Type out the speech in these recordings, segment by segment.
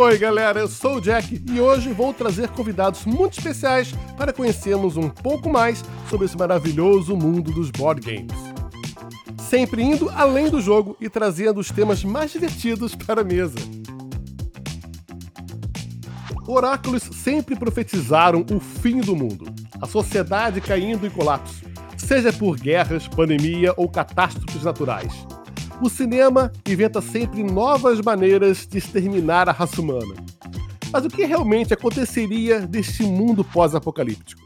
Oi, galera, eu sou o Jack e hoje vou trazer convidados muito especiais para conhecermos um pouco mais sobre esse maravilhoso mundo dos board games. Sempre indo além do jogo e trazendo os temas mais divertidos para a mesa. Oráculos sempre profetizaram o fim do mundo, a sociedade caindo em colapso, seja por guerras, pandemia ou catástrofes naturais. O cinema inventa sempre novas maneiras de exterminar a raça humana. Mas o que realmente aconteceria deste mundo pós-apocalíptico?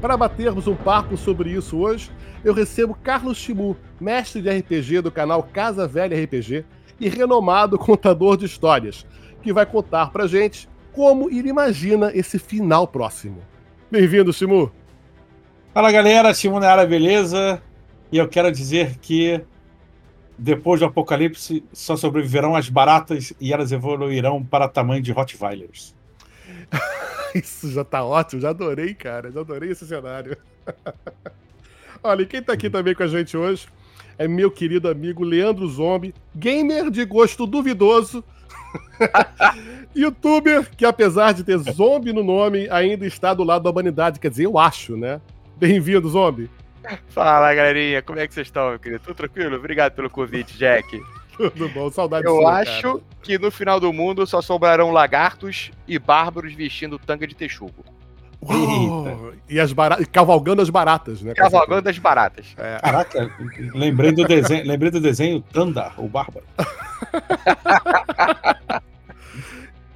Para batermos um papo sobre isso hoje, eu recebo Carlos Chimu, mestre de RPG do canal Casa Velha RPG e renomado contador de histórias, que vai contar pra gente como ele imagina esse final próximo. Bem-vindo, Chimu! Fala galera, Chimu na área, beleza? E eu quero dizer que depois do apocalipse só sobreviverão as baratas e elas evoluirão para tamanho de Rottweilers. Isso já tá ótimo, já adorei, cara. Já adorei esse cenário. Olha, e quem tá aqui também com a gente hoje é meu querido amigo Leandro Zombie, gamer de gosto duvidoso. Youtuber que, apesar de ter zombie no nome, ainda está do lado da humanidade. Quer dizer, eu acho, né? Bem-vindo, zombie. Fala, galerinha. Como é que vocês estão, meu querido? Tudo tranquilo? Obrigado pelo convite, Jack. Tudo bom, saudade Eu sua, acho cara. que no final do mundo só sobrarão lagartos e bárbaros vestindo tanga de texugo. E as bara... e cavalgando as baratas, né? Cavalgando as baratas. É. Caraca, lembrei do desenho, lembrei do desenho Tandar, o Bárbaro.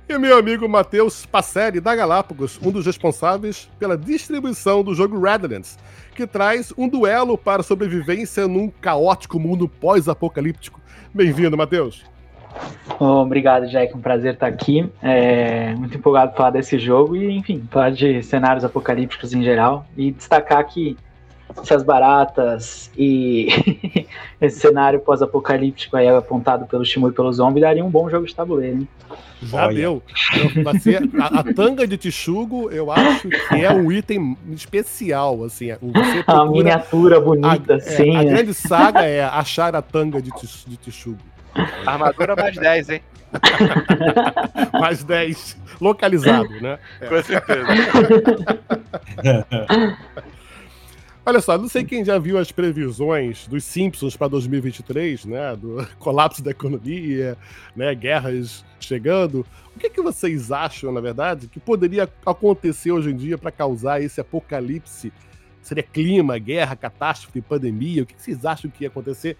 E meu amigo Matheus Passelli, da Galápagos, um dos responsáveis pela distribuição do jogo Redlands, que traz um duelo para sobrevivência num caótico mundo pós-apocalíptico. Bem-vindo, Matheus. Oh, obrigado, Jack. Um prazer estar aqui. É, muito empolgado para falar desse jogo e, enfim, falar de cenários apocalípticos em geral. E destacar que essas baratas e esse cenário pós-apocalíptico aí apontado pelo Shimu e pelo Zombie daria um bom jogo de tabuleiro, hein? Já Olha. deu. Eu- ser- a, a tanga de Tichugo, eu acho que é um item especial, assim. é- Você A procura- miniatura bonita, a, é, a grande saga é achar a tanga de, de Tichugo. Armadura mais 10, hein? Mais 10. Localizado, né? Com certeza. Olha só, não sei quem já viu as previsões dos Simpsons para 2023, né? Do colapso da economia, né? Guerras chegando. O que, que vocês acham, na verdade, que poderia acontecer hoje em dia para causar esse apocalipse? Seria clima, guerra, catástrofe, pandemia? O que, que vocês acham que ia acontecer?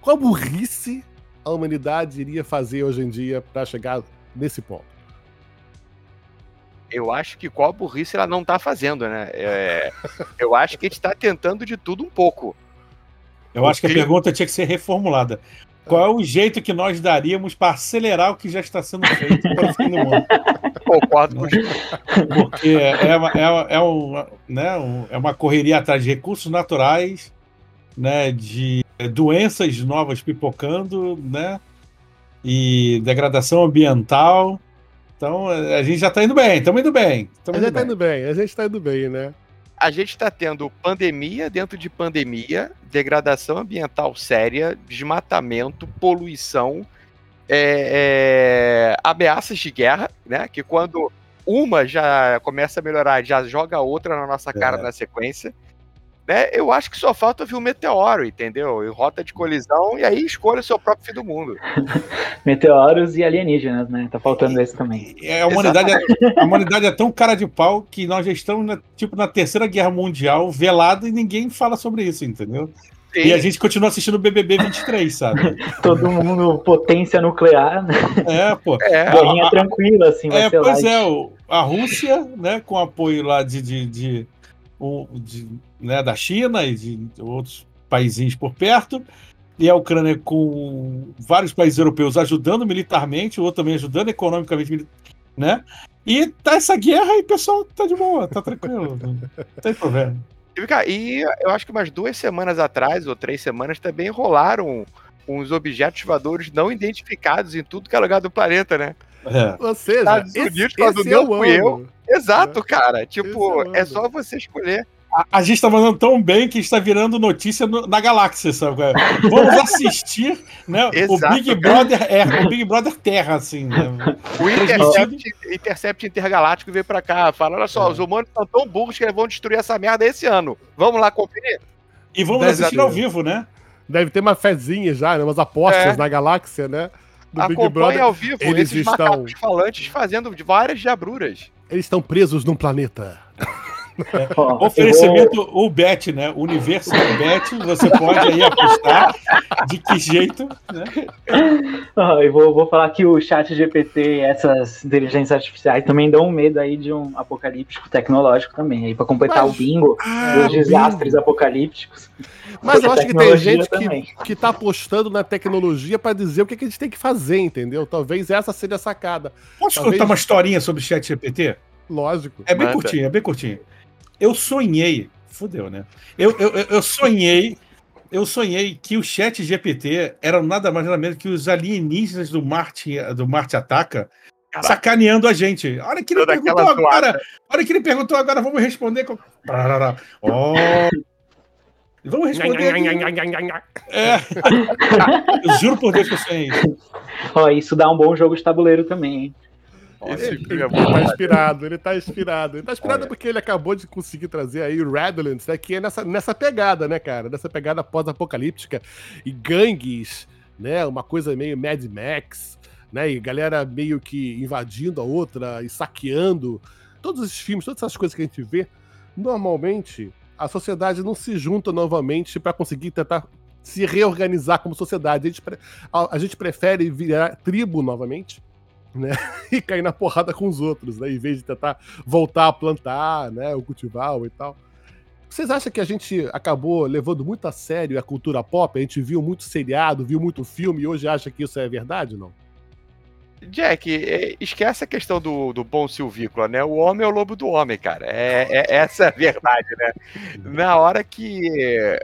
Qual burrice a humanidade iria fazer hoje em dia para chegar nesse ponto? Eu acho que qual burrice ela não tá fazendo, né? É, eu acho que a gente tá tentando de tudo um pouco. Eu acho que a pergunta tinha que ser reformulada. Qual é o jeito que nós daríamos para acelerar o que já está sendo feito para o fim do mundo? Concordo com Porque é uma, é uma, é uma, né, é uma correria atrás de recursos naturais, né, de doenças novas pipocando, né, e degradação ambiental. Então a gente já está indo bem, estamos indo bem. A Estamos gente indo tá bem. indo bem, a gente tá indo bem, né? a gente está tendo pandemia dentro de pandemia, degradação ambiental séria, desmatamento, poluição, é, é, ameaças de guerra, né? Que quando uma já começa a melhorar, já joga a outra na nossa cara É. na sequência. Né? Eu acho que só falta vir um meteoro, entendeu? Em rota de colisão, e aí escolha o seu próprio fim do mundo. Meteoros e alienígenas, né? Tá faltando esse também. É, a, humanidade é, a humanidade é tão cara de pau que nós já estamos na, tipo, na terceira guerra mundial velada e ninguém fala sobre isso, entendeu? E a gente continua assistindo o BBB 23, sabe? Todo mundo potência nuclear, né? É, pô. É, Guerrinha tranquila, assim, vai É, ser pois light. é, o- a Rússia, né, com apoio lá de, de, de, de, né, da China e de outros países por perto, e a Ucrânia com vários países europeus ajudando militarmente, o outro também ajudando economicamente, né? E tá essa guerra e o pessoal tá de boa, tá tranquilo, não tem problema. E eu acho que umas duas semanas atrás, ou três semanas, também rolaram uns objetos voadores não identificados em tudo que é lugar do planeta, né? É. Ou seja, Estados esse, quando esse não é o fui eu. ano. Exato, cara. É Tipo, o é só você escolher. A, a gente tá mandando tão bem que está virando notícia no- na galáxia, sabe? é? Vamos assistir né, o Exato, Big Brother é, o Big Brother Terra, assim. Né? O. Intercept, Intercept Intergaláctico veio pra cá. Fala: olha só, É. os humanos estão tão burros que eles vão destruir essa merda esse ano. Vamos lá conferir? E vamos Deve assistir ao vivo, né? Deve ter uma fezinha já, né? Umas apostas É. na galáxia, né? Do Big Acompanhe Brother. ao vivo eles esses estão- macacos falantes fazendo várias diabruras. Eles estão presos num planeta. Eu vou- Oferecimento o Bet, né? Universo do Bet, você pode aí apostar de que jeito, né? ó, eu vou, vou falar que o chat GPT e essas inteligências artificiais também dão um medo aí de um apocalíptico tecnológico também, aí pra completar Mas- o bingo Ah, dos desastres apocalípticos. Mas eu acho que tem gente que, também. que tá apostando na tecnologia pra dizer o que, que a gente tem que fazer, entendeu? Talvez essa seja a sacada. Posso Talvez- contar uma historinha sobre o chat GPT? Lógico. É bem Manda. curtinho, é bem curtinho. Eu sonhei, fudeu, né? Eu, eu, eu- sonhei, eu sonhei que o chat GPT era nada mais nada menos que os alienígenas do Marte, do Marte Ataca Caraca. sacaneando a gente. Olha que ele Toda perguntou agora, olha que ele perguntou agora, vamos responder com... Ó. Vamos responder. É. Eu juro por Deus que eu sonhei isso. Ó, isso dá um bom jogo de tabuleiro também, hein? Esse Ele, filme é ele tá inspirado, ele tá inspirado. Ele tá inspirado Olha. porque ele acabou de conseguir trazer aí o Redlands, né? Que é nessa, nessa pegada, né, cara? Nessa pegada pós-apocalíptica. E gangues, né? Uma coisa meio Mad Max, né? E galera meio que invadindo a outra e saqueando. Todos esses filmes, todas essas coisas que a gente vê, normalmente a sociedade não se junta novamente para conseguir tentar se reorganizar como sociedade. A gente, pre- a- a gente prefere virar tribo novamente né? E cair na porrada com os outros, né? Em vez de tentar voltar a plantar, né? O cultivar e tal. Vocês acham que a gente acabou levando muito a sério a cultura pop? A gente viu muito seriado, viu muito filme e hoje acha que isso é verdade, não? Jack, é, esquece a questão do, do bom silvícola, né? O homem é o lobo do homem, cara. É, é- essa é a verdade, né? Na hora que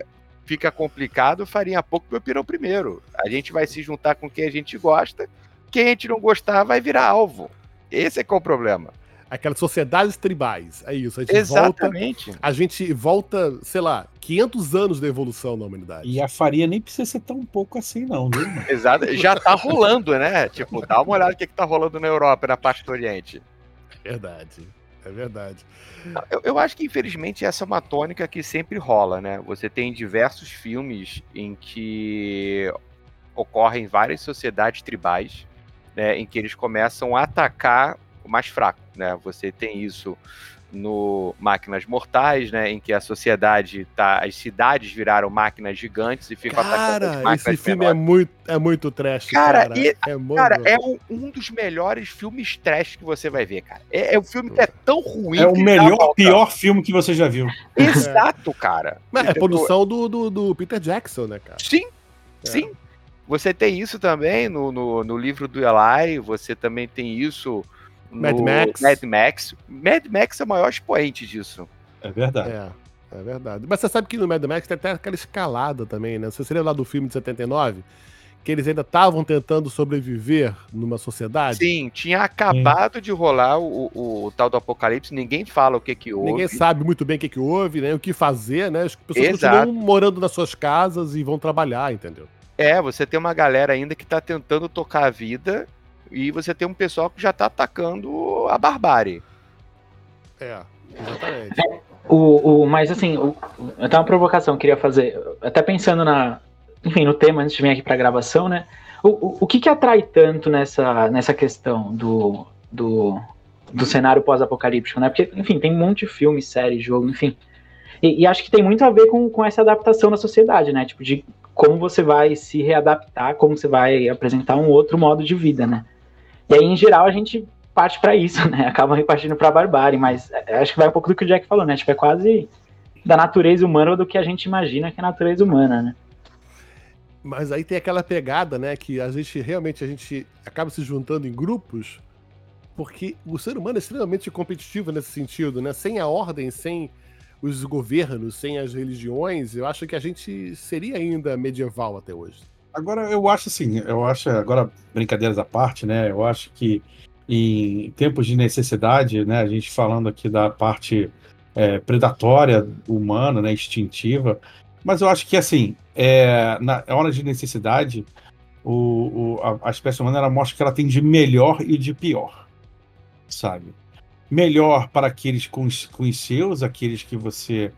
fica complicado, farinha pouco meu pirão primeiro. A gente vai se juntar com quem a gente gosta, quem a gente não gostar vai virar alvo. Esse é que é o problema. Aquelas sociedades tribais, é isso. A gente volta, Exatamente. a gente volta, sei lá, 500 anos da evolução na humanidade. E a farinha nem precisa ser tão pouco assim, não, viu? mano? Exato. Já tá rolando, né? Tipo, dá uma olhada no que, que tá rolando na Europa, na parte do Oriente. Verdade, é verdade. Eu, eu acho que, infelizmente, essa é uma tônica que sempre rola, né? Você tem diversos filmes em que ocorrem várias sociedades tribais, né? Em que eles começam a atacar o mais fraco, né? Você tem isso no Máquinas Mortais, né? Em que a sociedade tá... As cidades viraram máquinas gigantes e ficam atacando as Cara, máquinas esse filme é muito, é muito trash, Cara, cara. e- é muito... Cara, é um, um dos melhores filmes trash que você vai ver, cara. É, é um filme que é tão ruim É o melhor, pior filme que você já viu. Exato, cara. Mas é produção do, do, do Peter Jackson, né, cara? Sim, É. sim. Você tem isso também no, no, no livro do Eli, você também tem isso no Mad Max. Mad Max. Mad Max é o maior expoente disso. É verdade. É, é verdade. Mas você sabe que no Mad Max tem até aquela escalada também, né? Você se lembra lá do filme de 79? Que eles ainda estavam tentando sobreviver numa sociedade? Sim, tinha acabado de rolar o, o, o tal do Apocalipse, ninguém fala o que que houve. Ninguém sabe muito bem o que, que houve, né? O que fazer, né? As pessoas Exato. continuam morando nas suas casas e vão trabalhar, entendeu? É, você tem uma galera ainda que tá tentando tocar a vida e você tem um pessoal que já tá atacando a barbárie. É, exatamente. O, o, mas assim, o, eu tenho uma provocação que eu queria fazer. Até pensando na. Enfim, no tema antes de vir aqui pra gravação, né? O, o, o que, que atrai tanto nessa, nessa questão do, do, do cenário pós-apocalíptico, né? Porque, enfim, tem um monte de filme, série, jogo, enfim. E, e acho que tem muito a ver com, com essa adaptação na sociedade, né? Tipo, de como você vai se readaptar, como você vai apresentar um outro modo de vida, né? E aí, em geral, a gente parte para isso, né? Acaba partindo para barbárie, mas é, acho que vai um pouco do que o Jack falou, né? Tipo, é quase da natureza humana ou do que a gente imagina que é a natureza humana, né? Mas aí tem aquela pegada, né? Que a gente realmente a gente acaba se juntando em grupos, porque o ser humano é extremamente competitivo nesse sentido, né? Sem a ordem, sem os governos, sem as religiões, eu acho que a gente seria ainda medieval até hoje. Agora, eu acho assim, eu acho, agora, brincadeiras à parte, né? Eu acho que em tempos de necessidade, né? A gente falando aqui da parte é, predatória humana, né? Instintiva. Mas eu acho que, assim, é, na hora de necessidade, o, o a, a, espécie humana ela mostra que ela tem de melhor e de pior, sabe? Melhor para aqueles com os, com os seus, aqueles que você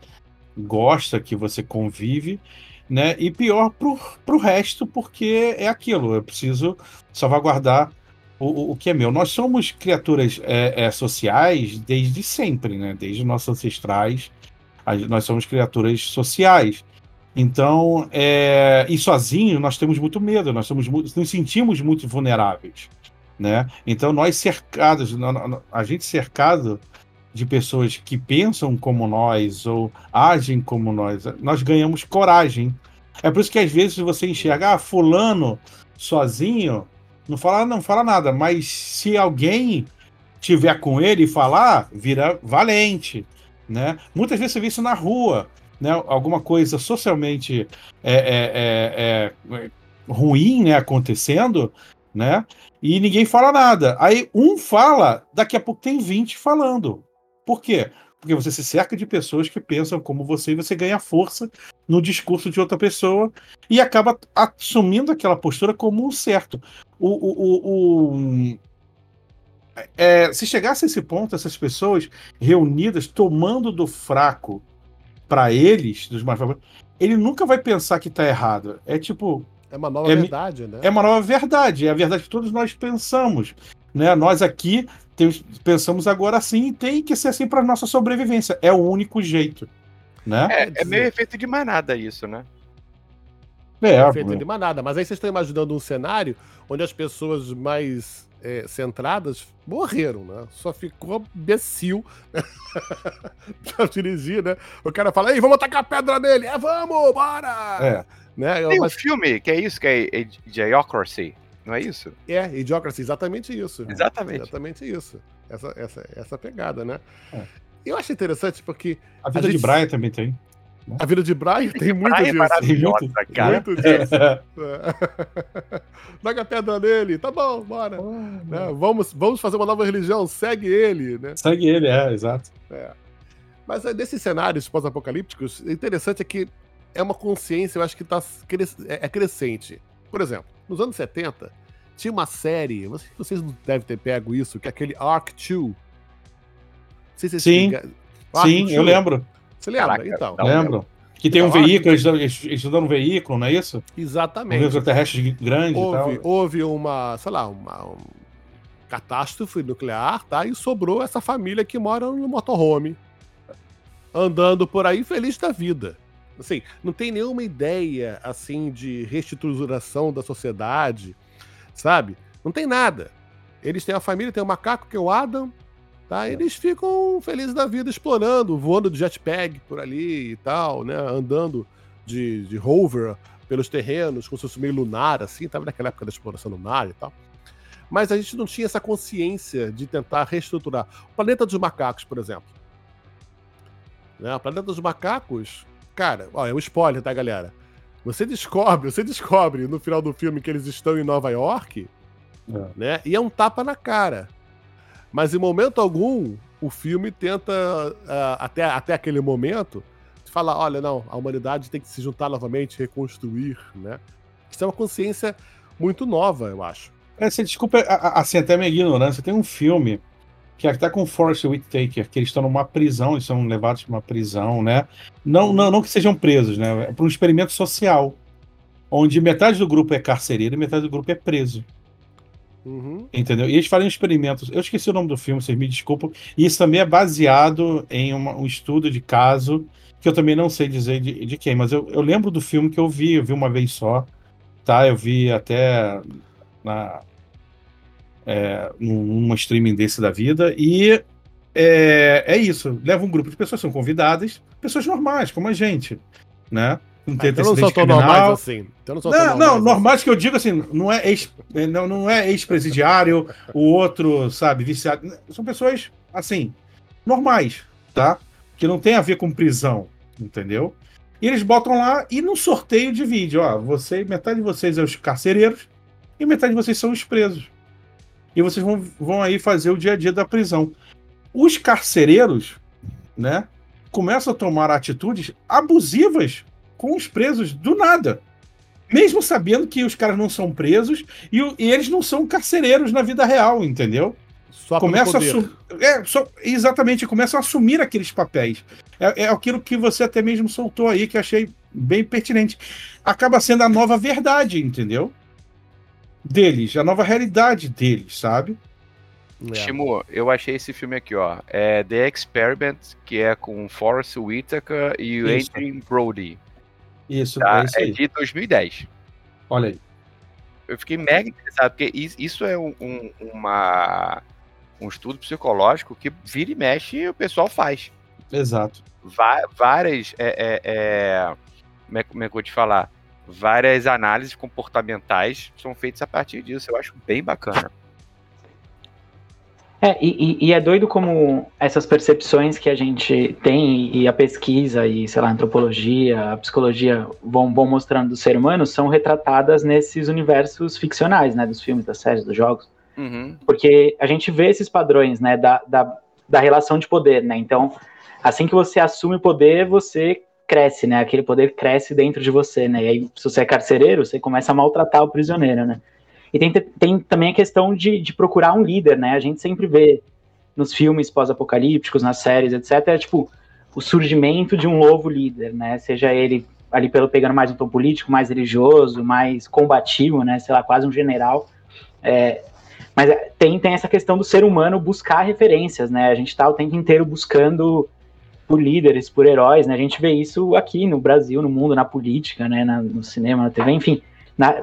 gosta, que você convive, né? E pior para o resto, porque é aquilo, eu preciso salvaguardar o, o que é meu. Nós somos criaturas é, é, sociais desde sempre, né? Desde nossos ancestrais, nós somos criaturas sociais. Então, é, e sozinho nós temos muito medo, nós somos nos sentimos muito vulneráveis, né? Então nós cercados, a gente cercado de pessoas que pensam como nós ou agem como nós, nós ganhamos coragem. É por isso que às vezes você enxerga, ah, fulano sozinho, não fala, não fala nada, mas se alguém tiver com ele e falar, vira valente, né? Muitas vezes você vê isso na rua, né? Alguma coisa socialmente é, é, é, é ruim, né, acontecendo, né? E ninguém fala nada. Aí um fala, daqui a pouco tem 20 falando. Por quê? Porque você se cerca de pessoas que pensam como você e você ganha força no discurso de outra pessoa e acaba assumindo aquela postura como um certo. O, o, o, o é, se chegasse a esse ponto, essas pessoas reunidas tomando do fraco para eles, dos mais ele nunca vai pensar que tá errado. É tipo. É uma nova é, verdade, né? É uma nova verdade. É a verdade que todos nós pensamos. Né? Nós aqui temos, pensamos agora assim e tem que ser assim para nossa sobrevivência. É o único jeito. Né? É, é meio efeito de manada isso, né? É, é efeito de manada. Mas aí vocês estão imaginando um cenário onde as pessoas mais é, centradas morreram, né? Só ficou imbecil pra dirigir, né? O cara fala, ei, vamos atacar pedra nele! É, vamos, bora! É. Né? Tem Mas... um filme que é isso, que é Idiocracy. Não é isso? É, Idiocracy, exatamente isso. Exatamente. Exatamente isso. Essa, essa, essa pegada, né? É. Eu acho interessante porque. A vida a gente... de Brian também tem. Né? A vida de Brian tem muito Brian é disso. É maravilhosa, cara. Muito disso. Joga pedra nele, tá bom, bora. Oh, né? vamos, vamos fazer uma nova religião, segue ele, né? Segue ele, é, exato. É. Mas desses cenários pós-apocalípticos, o interessante é que é uma consciência, eu acho que tá, é, é crescente. Por exemplo, nos anos 70, tinha uma série, vocês não devem ter pego isso, que é aquele Arc 2. Se Sim, Sim eu lembro. Você lembra? Caraca, então. Lembro. Que tem um então, veículo, eles estudando um veículo, não é isso? Exatamente. Um extraterrestre grande houve, e tal. Houve uma, sei lá, uma, uma catástrofe nuclear, tá? E sobrou essa família que mora no motorhome, andando por aí feliz da vida. Assim, não tem nenhuma ideia, assim, de reestruturação da sociedade, sabe? Não tem nada. Eles têm a família, tem o macaco, que é o Adam, tá? É. Eles ficam felizes da vida explorando, voando de jetpack por ali e tal, né? Andando de, de rover pelos terrenos, como se fosse meio lunar, assim, tava naquela época da exploração lunar e tal. Mas a gente não tinha essa consciência de tentar reestruturar. O planeta dos macacos, por exemplo. Né? O planeta dos macacos Cara, ó, é um spoiler, tá, galera? Você descobre, você descobre no final do filme que eles estão em Nova York, é. né? E é um tapa na cara. Mas em momento algum, o filme tenta, uh, até, até aquele momento, falar: olha, não, a humanidade tem que se juntar novamente, reconstruir, né? Isso é uma consciência muito nova, eu acho. É, você desculpa, assim, até minha ignorância, tem um filme que até com Force Whitaker, que eles estão numa prisão, eles são levados para uma prisão, né? Não, não, não que sejam presos, né? É para um experimento social, onde metade do grupo é carcereiro e metade do grupo é preso. Uhum. Entendeu? E eles fazem experimentos. Eu esqueci o nome do filme, vocês me desculpam. E isso também é baseado em uma, um estudo de caso, que eu também não sei dizer de, de quem, mas eu, eu lembro do filme que eu vi, eu vi uma vez só, tá? Eu vi até na, é, num streaming desse da vida. E é, é isso. Leva um grupo de pessoas, são convidadas, pessoas normais, como a gente, né? Não tem ah, então não tão normais assim. Então não, são não, normais, não assim. normais que eu digo assim, não é ex, não, não é ex-presidiário, o outro, sabe, viciado. São pessoas, assim, normais, tá? Que não tem a ver com prisão, entendeu? E eles botam lá e no sorteio divide, ó, você, metade de vocês é os carcereiros e metade de vocês são os presos. E vocês vão, vão aí fazer o dia a dia da prisão. Os carcereiros, né, começam a tomar atitudes abusivas com os presos do nada. Mesmo sabendo que os caras não são presos e, e eles não são carcereiros na vida real, entendeu? Só começa a. É, só, exatamente, começam a assumir aqueles papéis. É, é aquilo que você até mesmo soltou aí, que achei bem pertinente. Acaba sendo a nova verdade, entendeu? Deles, a nova realidade deles, sabe? É. Shimo, eu achei esse filme aqui, ó. É The Experiment, que é com Forrest Whitaker e o Adrian Brody. Isso, tá? é, é de 2010. Olha aí. Eu fiquei mega interessado, porque isso é um, um, uma, um estudo psicológico que vira e mexe e o pessoal faz. Exato. várias. É, é, é, como, é, como é que eu vou te falar? Várias análises comportamentais são feitas a partir disso. Eu acho bem bacana. É, e, e, é doido como essas percepções que a gente tem e a pesquisa e, sei lá, a antropologia, a psicologia vão, vão mostrando do ser humano são retratadas nesses universos ficcionais, né, dos filmes, das séries, dos jogos. Uhum. Porque a gente vê esses padrões, né, da, da, da relação de poder, né, então, assim que você assume o poder, você cresce, né, aquele poder cresce dentro de você, né, e aí, se você é carcereiro, você começa a maltratar o prisioneiro, né. E tem, tem também a questão de, de procurar um líder, né? A gente sempre vê nos filmes pós-apocalípticos, nas séries, etc., é, tipo, o surgimento de um novo líder, né? Seja ele ali pelo pegando mais um tom político, mais religioso, mais combativo, né? Sei lá, quase um general. É, mas é, tem, tem essa questão do ser humano buscar referências, né? A gente está o tempo inteiro buscando por líderes, por heróis, né? A gente vê isso aqui no Brasil, no mundo, na política, né? Na, no cinema, na TV, enfim na,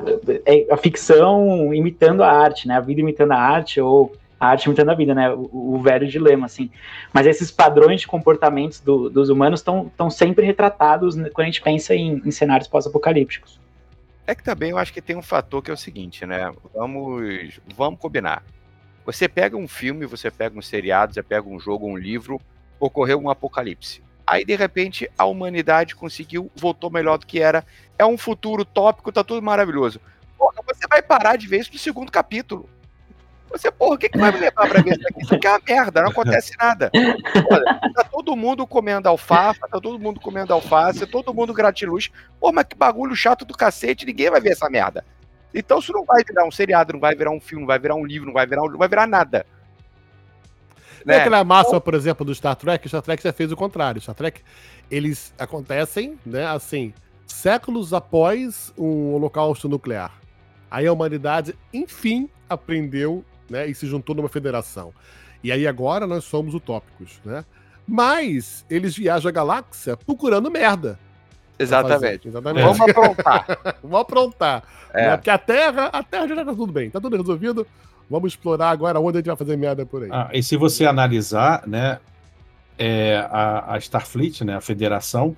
é a ficção imitando a arte, né? A vida imitando a arte ou a arte imitando a vida, né? O, o velho dilema, assim. Mas esses padrões de comportamentos do, dos humanos estão sempre retratados quando a gente pensa em, em cenários pós-apocalípticos. É que também eu acho que tem um fator que é o seguinte, né? Vamos, vamos combinar. Você pega um filme, você pega um seriado, você pega um jogo, um livro, ocorreu um apocalipse. Aí, de repente, a humanidade conseguiu, voltou melhor do que era. É um futuro tópico, tá tudo maravilhoso. Porra, você vai parar de ver isso no segundo capítulo. Você, porra, o que, que vai me levar pra ver isso aqui? Isso aqui é uma merda, não acontece nada. Tá todo mundo comendo alfafa, tá todo mundo comendo alface, todo mundo gratiluz. Pô, mas que bagulho chato do cacete, ninguém vai ver essa merda. Então isso não vai virar um seriado, não vai virar um filme, não vai virar um livro, não vai virar, um, não vai virar nada. Né? É aquela máxima, por exemplo, do Star Trek, o Star Trek já fez o contrário. Star Trek, eles acontecem, né, assim, séculos após um holocausto nuclear. Aí a humanidade, enfim, aprendeu, né, e se juntou numa federação. E aí agora nós somos utópicos, né? Mas eles viajam a galáxia procurando merda. Exatamente. Exatamente. Vamos aprontar. Vamos aprontar. É. Né? Porque a Terra, a Terra já tá tudo bem, tá tudo resolvido. Vamos explorar agora onde a gente vai fazer merda por aí. Ah, e se você analisar, né, é, a, a, Starfleet, né, a Federação,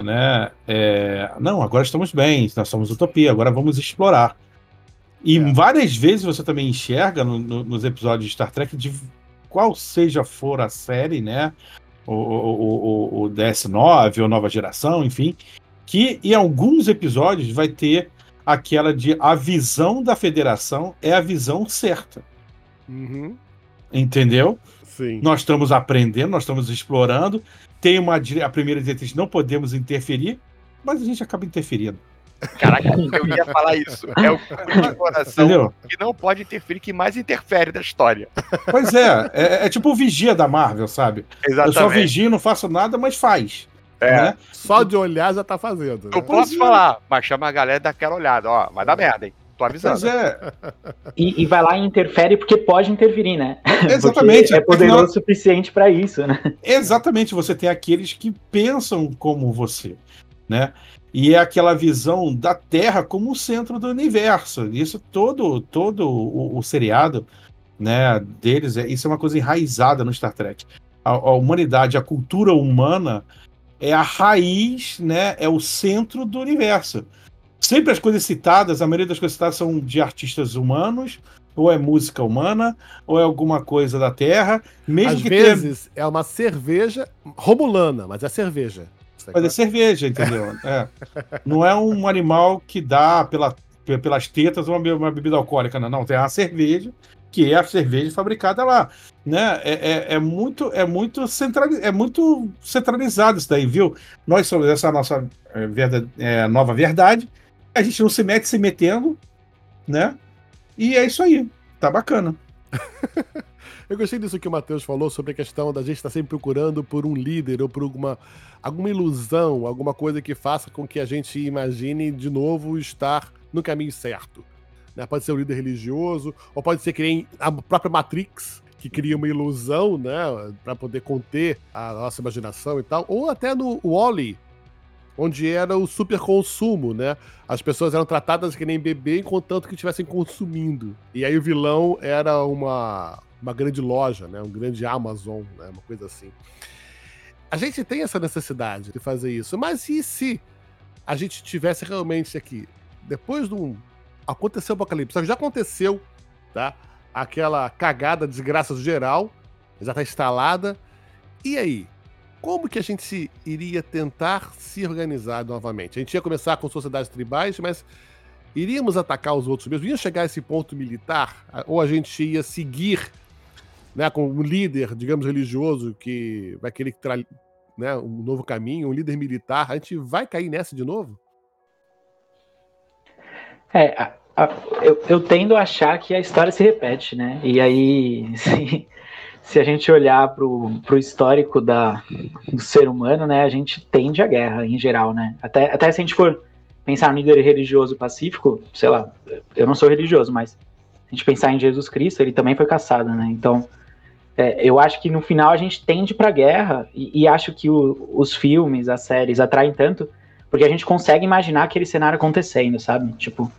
né, é, não, agora estamos bem, nós somos utopia, agora vamos explorar. E é. várias vezes você também enxerga no, no, nos episódios de Star Trek, de qual seja for a série, né, o, o, o, o DS9 ou Nova Geração, enfim, que em alguns episódios vai ter aquela de a visão da federação é a visão certa. Uhum. Entendeu? Sim. Nós estamos aprendendo, nós estamos explorando. Tem uma a primeira diretriz, não podemos interferir, mas a gente acaba interferindo. Caraca, eu ia falar isso. É o coração Entendeu? que não pode interferir, que mais interfere da história. Pois é, é, é tipo o vigia da Marvel, sabe? Exatamente. Eu só vigio, não faço nada, mas faz. É. Né? Só de olhar já tá fazendo. Né? Eu posso é. falar, mas chama a galera daquela olhada, ó, vai dar merda, hein? Tô avisando. É. E, e, vai lá e interfere porque pode interferir, né? Exatamente. é poderoso o suficiente para isso, né? Exatamente. Você tem aqueles que pensam como você, né? E é aquela visão da Terra como o centro do universo. Isso todo, todo o, o seriado, né, deles, é, isso é uma coisa enraizada no Star Trek. A, a humanidade, a cultura humana é a raiz, né? É o centro do universo. Sempre as coisas citadas, a maioria das coisas citadas são de artistas humanos, ou é música humana, ou é alguma coisa da Terra. Mesmo Às vezes tenha... é uma cerveja romulana, mas é cerveja. Mas é cerveja, entendeu? é. Não é um animal que dá pela, pelas tetas uma, uma bebida alcoólica, não, não, tem a cerveja, que é a cerveja fabricada lá, né? É, é, é muito é muito central, é muito centralizado isso daí, viu? Nós somos essa nossa é, verdade, é, nova verdade, a gente não se mete se metendo, né? E é isso aí, tá bacana. Eu gostei disso que o Matheus falou sobre a questão da gente estar tá sempre procurando por um líder ou por alguma, alguma ilusão, alguma coisa que faça com que a gente imagine de novo estar no caminho certo. Né? Pode ser um líder religioso, ou pode ser que nem a própria Matrix, que cria uma ilusão, né, para poder conter a nossa imaginação e tal, ou até no Wally, onde era o super consumo, né? As pessoas eram tratadas que nem bebê enquanto que estivessem consumindo. E aí o vilão era uma uma grande loja, né? Um grande Amazon, né? Uma coisa assim. A gente tem essa necessidade de fazer isso, mas e se a gente tivesse realmente aqui, depois de um aconteceu o apocalipse, já aconteceu, tá? Aquela cagada, desgraça geral, já está instalada. E aí? Como que a gente iria tentar se organizar novamente? A gente ia começar com sociedades tribais, mas iríamos atacar os outros mesmo? Ia chegar a esse ponto militar? Ou a gente ia seguir né, com um líder, digamos, religioso que vai querer que né, um novo caminho, um líder militar, a gente vai cair nessa de novo? É, a, a, eu, eu, tendo a achar que a história se repete, né? E aí, se, se a gente olhar para o histórico da, do ser humano, né, a gente tende à guerra em geral, né? Até, até se a gente for pensar no líder religioso pacífico, sei lá, eu não sou religioso, mas a gente pensar em Jesus Cristo, ele também foi caçado, né? Então, é, eu acho que no final a gente tende para guerra e, e, acho que o, os filmes, as séries atraem tanto porque a gente consegue imaginar aquele cenário acontecendo, sabe? Tipo,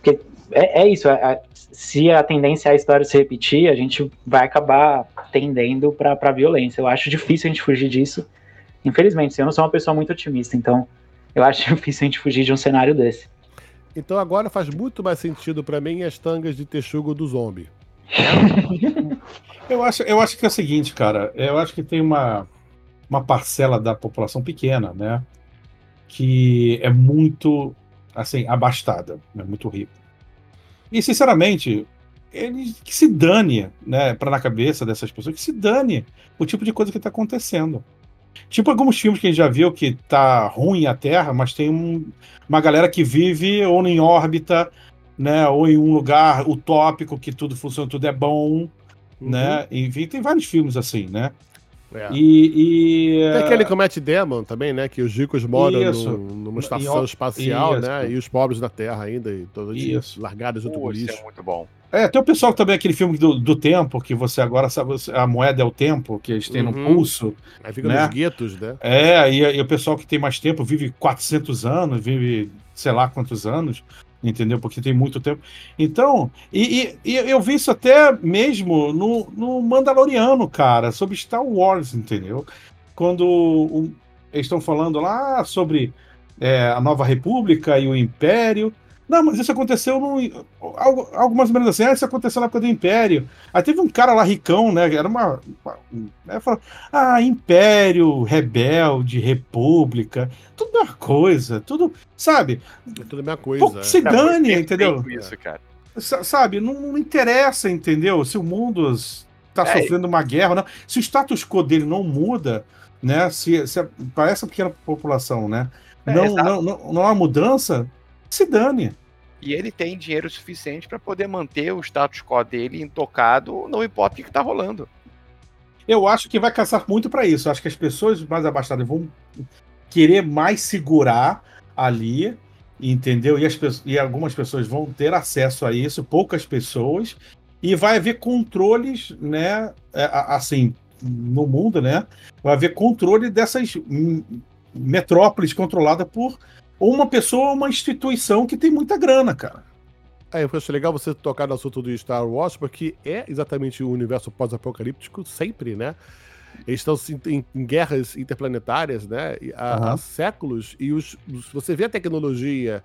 porque é, é isso. É, se a tendência é a história se repetir, a gente vai acabar tendendo para violência. Eu acho difícil a gente fugir disso. Infelizmente, eu não sou uma pessoa muito otimista, então eu acho difícil a gente fugir de um cenário desse. Então agora faz muito mais sentido para mim as tangas de texugo do zombie. eu, acho, eu acho que é o seguinte, cara. Eu acho que tem uma, uma parcela da população pequena, né? Que é muito, assim, abastada, né, muito rica. E, sinceramente, ele que se dane, né, para na cabeça dessas pessoas, que se dane o tipo de coisa que está acontecendo. Tipo alguns filmes que a gente já viu que tá ruim a Terra, mas tem um, uma galera que vive ou em órbita, né? Ou em um lugar utópico que tudo funciona, tudo é bom, uhum. né? Enfim, tem vários filmes assim, né? É. E, e, Tem aquele com Matt Damon também, né? Que os ricos moram no, numa estação espacial, isso. né? E os pobres na Terra ainda, e todos largados junto com lixo. é muito bom. É, tem o pessoal também, aquele filme do, do tempo, que você agora sabe, a moeda é o tempo, que eles têm uhum. no pulso. Aí fica né? nos guetos, né? É, e, e, o pessoal que tem mais tempo vive 400 anos, vive sei lá quantos anos entendeu? Porque tem muito tempo. Então, e, e, e, eu vi isso até mesmo no, no Mandaloriano, cara, sobre Star Wars, entendeu? Quando um, eles estão falando lá sobre é, a Nova República e o Império. Não, mas isso aconteceu no. Algo, algo mais ou menos assim. Ah, isso aconteceu na época do Império. Aí teve um cara lá ricão, né? Era uma. uma né, falou, ah, Império, Rebelde, República. Tudo uma coisa. Tudo. Sabe? É tudo a mesma coisa. Pô, é. se dane, entendeu? Isso, cara. Sabe? Não, não, interessa, entendeu? Se o mundo está é. sofrendo uma guerra, não. Se o status quo dele não muda, né? Se, se para essa pequena população, né? É, não, não, não, não há mudança, se dane. E ele tem dinheiro suficiente para poder manter o status quo dele intocado, não importa o que está rolando. Eu acho que vai caçar muito para isso. Eu acho que as pessoas mais abastadas vão querer mais segurar ali, entendeu? E, as, e algumas pessoas vão ter acesso a isso, poucas pessoas, e vai haver controles, né? É, assim, no mundo, né? Vai haver controle dessas metrópoles controladas por ou uma pessoa ou uma instituição que tem muita grana, cara. É, eu acho legal você tocar no assunto do Star Wars, porque é exatamente o universo pós-apocalíptico sempre, né? Eles estão em, em guerras interplanetárias, né? Há, uhum. há séculos, e os, você vê a tecnologia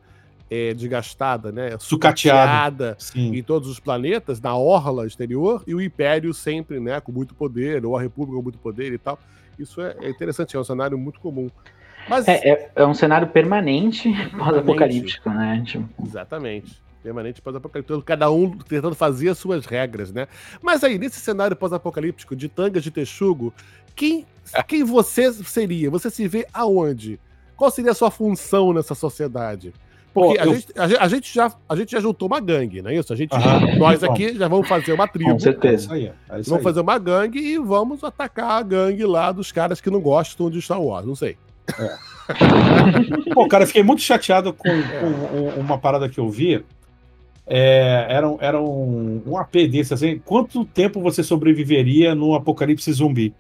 é, desgastada, né? Sucateada em todos os planetas, na orla exterior, e o Império sempre, né? Com muito poder, ou a República com muito poder e tal. Isso é, é interessante, é um cenário muito comum. Mas, É, é, é um cenário permanente pós-apocalíptico, né? Tipo, Exatamente. Permanente pós-apocalíptico. Cada um tentando fazer as suas regras, né? Mas aí, nesse cenário pós-apocalíptico de tangas de texugo, quem, quem você seria? Você se vê aonde? Qual seria a sua função nessa sociedade? Porque Pô, a, eu- gente, a, a gente já, a gente já juntou uma gangue, não é isso? A gente, Aham. nós aqui já vamos fazer uma tribo. com É certeza. isso aí. É isso Vamos aí. fazer uma gangue e vamos atacar a gangue lá dos caras que não gostam de Star Wars. Não sei. Pô, cara, eu fiquei muito chateado com, com um- uma parada que eu vi. É, era um, era um, um AP desse, assim. Quanto tempo você sobreviveria no apocalipse zumbi?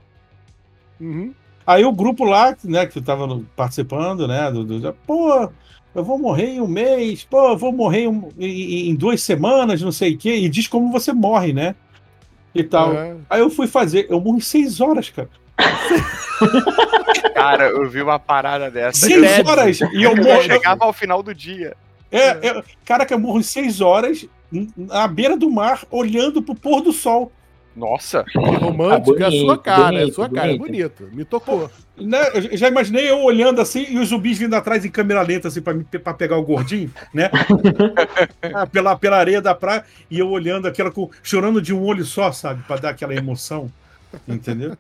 Uhum. Aí o grupo lá, né, que tava participando, né, do, do- pô, eu vou morrer em um mês, pô, eu vou morrer em, em- em duas semanas, não sei o quê, e diz como você morre, né? E tal. É. Aí eu fui fazer, eu morro em seis horas, cara. Cara, eu vi uma parada dessa. Seis horas! E eu Eu morro. chegava ao final do dia. É, é, cara, que eu morro seis horas na beira do mar, olhando pro pôr do sol. Nossa, Que romântico é a sua bonito, cara, é a bonito, sua cara, é bonito. bonito. Me tocou. Né? Eu já imaginei eu olhando assim e os zumbis vindo atrás em câmera lenta, assim, pra, me- pra pegar o gordinho, né? Ah, pela, pela areia da praia, e eu olhando aquela com. chorando de um olho só, sabe? Pra dar aquela emoção. Entendeu?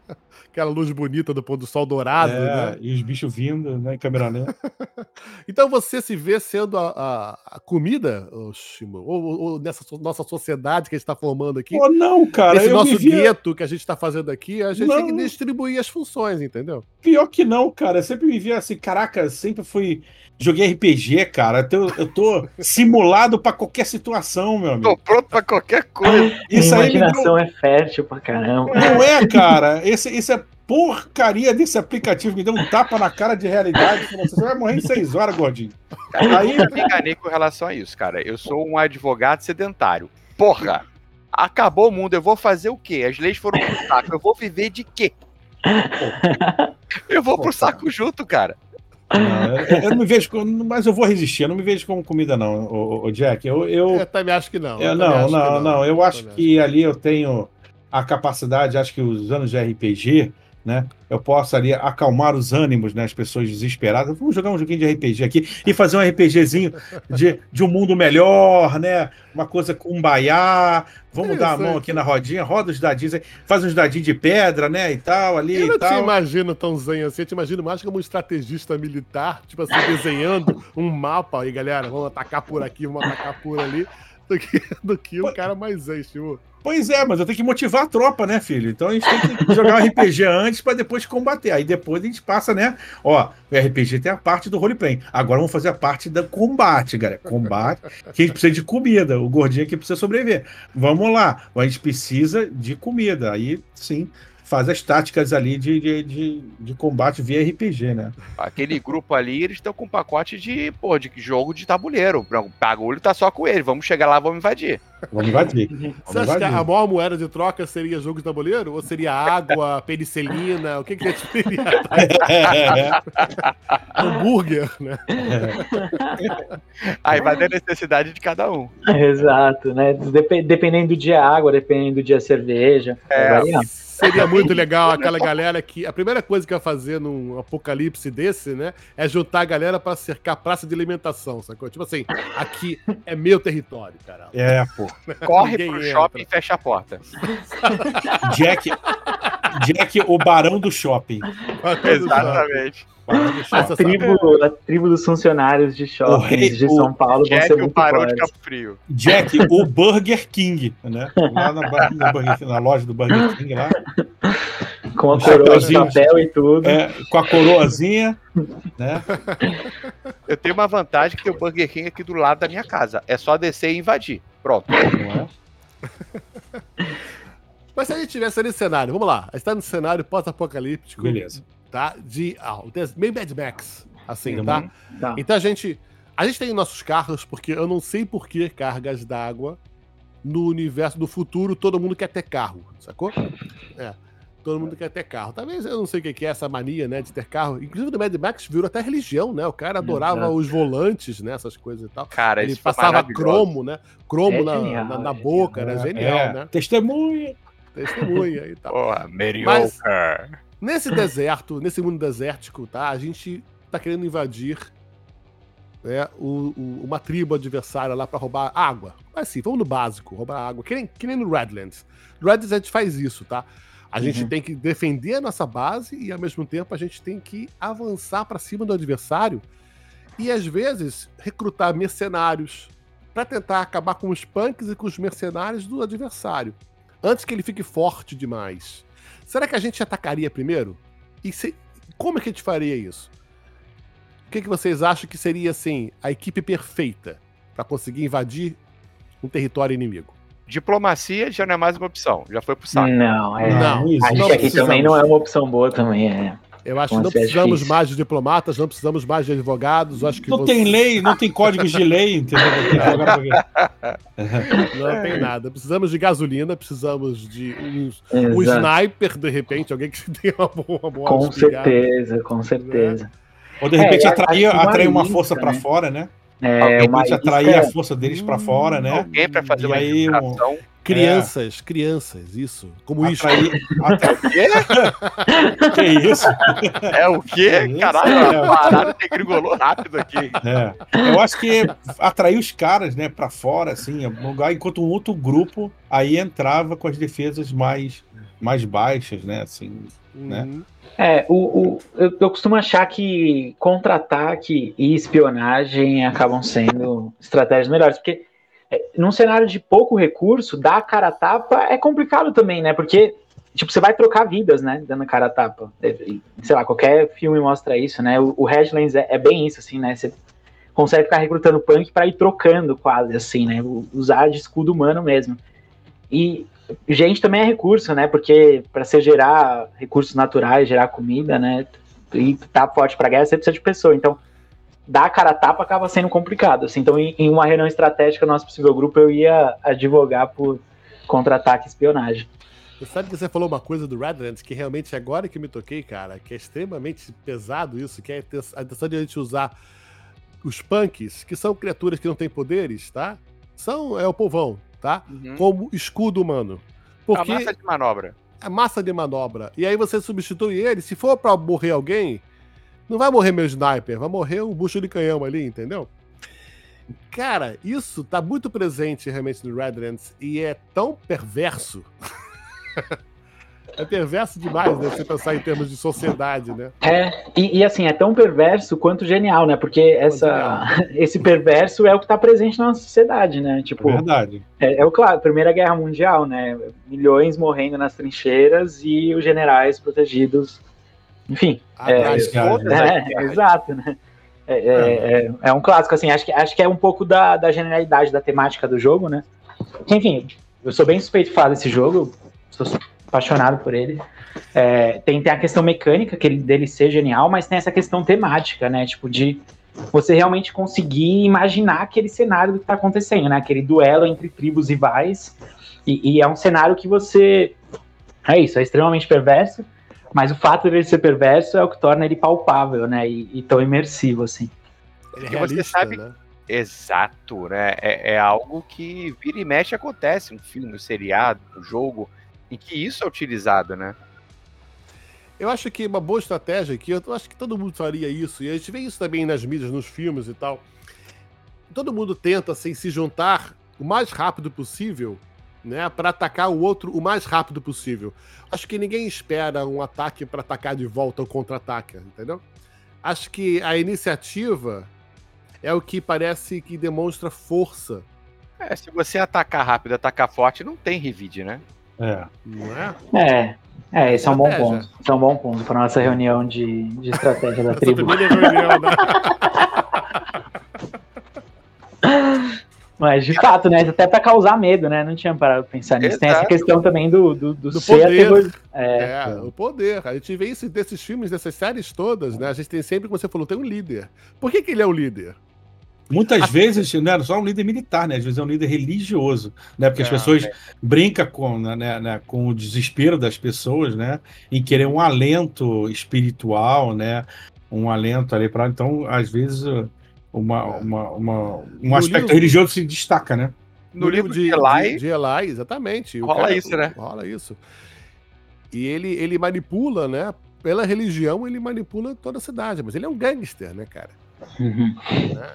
Aquela luz bonita do pôr do sol dourado, É, né? E os bichos vindo, né? Em câmera lenta. Então você se vê sendo a, a- a comida, Shimo, ou, ou- ou nessa nossa sociedade que a gente está formando aqui, Pô, não, cara, esse nosso vivia. gueto que a gente está fazendo aqui, a gente tem que Não. distribuir as funções, entendeu? Pior que não, cara. Eu sempre vivia assim, caraca, sempre fui. Joguei RPG, cara. Então, eu tô simulado pra qualquer situação, meu amigo. tô pronto pra qualquer coisa. Isso a aí me deu imaginação é fértil pra caramba. Não é, cara. Esse, esse é porcaria desse aplicativo. Me deu um tapa na cara de realidade. Falou, Você vai morrer em seis horas, gordinho. Aí, Eu me enganei com relação a isso, cara. Eu sou um advogado sedentário. Porra! Acabou o mundo, eu vou fazer o quê? As leis foram pro saco. Eu vou viver de quê? Eu vou pro saco junto, cara. Não, eu, eu não me vejo como. Mas eu vou resistir. Eu não me vejo como comida, não, ô, Jack. Eu, eu, Eu também acho que não. eu- não, que não, não. Eu acho que ali eu tenho a capacidade, acho que os anos de RPG, né? Eu posso ali acalmar os ânimos, né? As pessoas desesperadas. Vamos jogar um joguinho de RPG aqui e fazer um RPGzinho de, de um mundo melhor, né? Uma coisa com baiá. Vamos dar a mão aqui na rodinha, roda os dadinhos faz uns dadinhos de pedra, né? E tal, ali Eu e não te imagino tão zen assim, eu te imagino mais como um estrategista militar, tipo assim, desenhando um mapa aí, galera, vamos atacar por aqui, vamos atacar por ali, do que, do que um cara mais zen, tipo. Pois é, mas eu tenho que motivar a tropa, né, filho? Então a gente tem que jogar um RPG antes para depois combater. Aí depois a gente passa, né? Ó, o RPG tem a parte do roleplay. Agora vamos fazer a parte do combate, galera. Combate, que a gente precisa de comida. O gordinho aqui precisa sobreviver. Vamos lá. A gente precisa de comida. Aí sim, faz as táticas ali de, de, de, de combate via RPG, né? Aquele grupo ali, eles estão com um pacote de, pô, de jogo de tabuleiro. O bagulho tá só com ele. Vamos chegar lá, vamos invadir. Vamos invadir. Você Vamos acha que invadir. a maior moeda de troca seria jogo de tabuleiro? Ou seria água, penicilina? O que, que a gente teria? Hambúrguer, né? Aí vai da necessidade de cada um. Exato, né? Dep- dependendo do dia água, dependendo do dia cerveja. É. Seria muito legal aquela galera que. A primeira coisa que ia fazer num apocalipse desse, né? É juntar a galera pra cercar a praça de alimentação, sacou? Tipo assim, aqui é meu território, cara. É, pô. Corre Ninguém pro entra. shopping e fecha a porta. Jack, Jack, o barão do shopping. Exatamente. Shopping. sabe- Tribo, a tribo dos funcionários de shoppings rei- de o São Paulo vão Jack ser o muito barão de. Cabo Frio. Jack, o Burger King, né? Lá na, na Burger King, na loja do Burger King lá. Com a Um coroa de papel e tudo. É, com a coroazinha, né? Eu tenho uma vantagem que tem o Burger King aqui do lado da minha casa. É só descer e invadir. Pronto. Não é? Mas se a gente tivesse nesse cenário, vamos lá, a gente tá no cenário pós-apocalíptico, Beleza. tá? De. Ah, meio Mad Max, assim, Uhum. tá? Tá. Então a gente. A gente tem nossos carros, porque eu não sei por que cargas d'água no universo do futuro todo mundo quer ter carro, sacou? É. Todo mundo quer ter carro. Talvez eu não sei o que é essa mania, né, de ter carro. Inclusive no Mad Max virou até religião, né? O cara adorava Exato. os volantes, né? Essas coisas e tal. Cara, Ele passava cromo, né? Cromo É na, genial, na, na é boca, genial. era genial, É, né? Testemunha. Testemunha e tal. Porra, mediocre. Mas- Nesse deserto, nesse mundo desértico, tá? A gente tá querendo invadir né, o, o, uma tribo adversária lá para roubar água. Mas assim, vamos no básico, roubar água. Que nem, que nem no Redlands. No Redlands a gente faz isso, tá? A uhum. gente tem que defender a nossa base e ao mesmo tempo a gente tem que avançar para cima do adversário e às vezes recrutar mercenários para tentar acabar com os punks e com os mercenários do adversário, antes que ele fique forte demais. Será que a gente atacaria primeiro? E se, como é que a gente faria isso? O que, que vocês acham que seria assim a equipe perfeita para conseguir invadir um território inimigo? Diplomacia já não é mais uma opção, já foi pro saco. Não, é. Não, acho que aqui também não é uma opção boa também, é. Eu acho que não precisamos é mais de diplomatas, não precisamos mais de advogados. Acho que não você... tem lei, não tem códigos de lei, entendeu? não tem nada. Precisamos de gasolina, precisamos de um, um sniper, de repente, alguém que tenha uma boa, uma boa Com certeza, com certeza. Ou de repente é, atrair, atrair uma força para né? fora, né? É, Alguém atrair a força deles para fora, né? Alguém para fazer e uma aí, um... Crianças, é. crianças, isso. Como isso. Até o quê? que isso? É o quê? É Caralho, é. a parada degringolou rápido aqui. É. Eu acho que atrair os caras, né, pra fora, assim, lugar, enquanto um outro grupo aí entrava com as defesas mais, mais baixas, né, assim, né? uhum. né? É, o, o eu, eu, costumo achar que contra-ataque e espionagem acabam sendo estratégias melhores, porque é, num cenário de pouco recurso, dar cara a tapa é complicado também, né? Porque, tipo, você vai trocar vidas, né? Dando cara a tapa. É, sei lá, qualquer filme mostra isso, né? O, o Redlands é, é bem isso, assim, né? Você consegue ficar recrutando punk para ir trocando quase, assim, né? Usar de escudo humano mesmo. E gente também é recurso, né? Porque para você gerar recursos naturais, gerar comida, né? E tá forte pra guerra, você precisa de pessoa. Então, dar cara a tapa acaba sendo complicado. Assim. Então, em, em, uma reunião estratégica nosso possível grupo, eu ia advogar por contra-ataque e espionagem. Você sabe que você falou uma coisa do Redlands que realmente agora que me toquei, cara, que é extremamente pesado isso, que é a intenção de a gente usar os punks, que são criaturas que não têm poderes, tá? São, é o povão, tá? Uhum. Como escudo humano. Porque a massa de manobra. É massa de manobra. E aí você substitui ele, se for para morrer alguém, não vai morrer meu sniper, vai morrer um bucho de canhão ali, entendeu? Cara, isso tá muito presente realmente no Redlands e é tão perverso. é perverso demais, né? Você pensar em termos de sociedade, né? É, e, e assim, é tão perverso quanto genial, né? Porque essa, esse perverso é o que tá presente na nossa sociedade, né? Tipo, é verdade. É, é o claro, Primeira Guerra Mundial, né? Milhões morrendo nas trincheiras e os generais protegidos enfim. Atrás, é, é, é, exato, né? É, é, é, é, um clássico, assim, acho que, acho que é um pouco da, da generalidade da temática do jogo, né? Enfim, eu sou bem suspeito de falar desse jogo, sou apaixonado por ele. É, tem, tem a questão mecânica que ele, dele ser genial, mas tem essa questão temática, né? Tipo, de você realmente conseguir imaginar aquele cenário do que está acontecendo, né? Aquele duelo entre tribos rivais. E, e é um cenário que você. É isso, é extremamente perverso mas o fato de ele ser perverso é o que torna ele palpável, né? E, e tão imersivo, assim. Ele é realista, você sabe. Né? Exato, né? É, é, algo que vira e mexe acontece, um filme, um seriado, um jogo, em que isso é utilizado, né? Eu acho que uma boa estratégia aqui, eu acho que todo mundo faria isso, e a gente vê isso também nas mídias, nos filmes e tal. Todo mundo tenta assim, se juntar o mais rápido possível né, para atacar o outro o mais rápido possível. Acho que ninguém espera um ataque para atacar de volta ou contra-ataque, entendeu? Acho que a iniciativa é o que parece que demonstra força. É, se você atacar rápido, atacar forte, não tem revide, né? É. Não é? É. É, esse é um bom ponto. Esse é um bom ponto para nossa reunião de, de estratégia da tribo. reunião, né? Mas, de fato, né? Até para causar medo, né? Não tinha parado pensar nisso. Exato. Tem essa questão também do, do, do, do poder. É, é, o poder. A gente vê isso desses filmes, dessas séries todas, né? A gente tem sempre, como você falou, tem um líder. Por que, que ele é o líder? Muitas vezes não é só um líder militar, né? Às vezes é um líder religioso, né? Porque é, as pessoas é. brincam com, né, né, né, com o desespero das pessoas, né? Em querer um alento espiritual, né? Um alento ali para. Então, às vezes uma, é. uma, uma, um aspecto livro, religioso se destaca, né? No, no livro, de Eli, de exatamente. Rola cara, isso, né? Rola isso. E ele, ele manipula, né? pela religião, ele manipula toda a cidade, mas ele é um gangster, né, cara? Uhum. Né?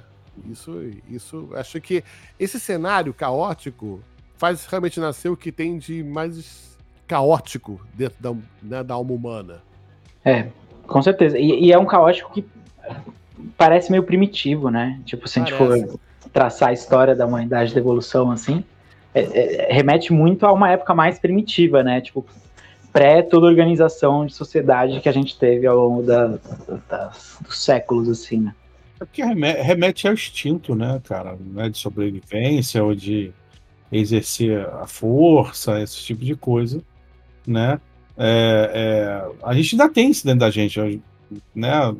Isso, isso, acho que esse cenário caótico faz realmente nascer o que tem de mais caótico dentro da, né, da alma humana. É, com certeza. E, e, é um caótico que parece meio primitivo, né? Tipo, se parece. a gente for traçar a história da humanidade da evolução assim, é, é, remete muito a uma época mais primitiva, né? Tipo, pré toda organização de sociedade que a gente teve ao longo da, da, dos séculos, assim, né? É porque remete ao instinto, né, cara? Né, de sobrevivência ou de exercer a força, esse tipo de coisa, né? É, é, a gente ainda tem isso dentro da gente, né?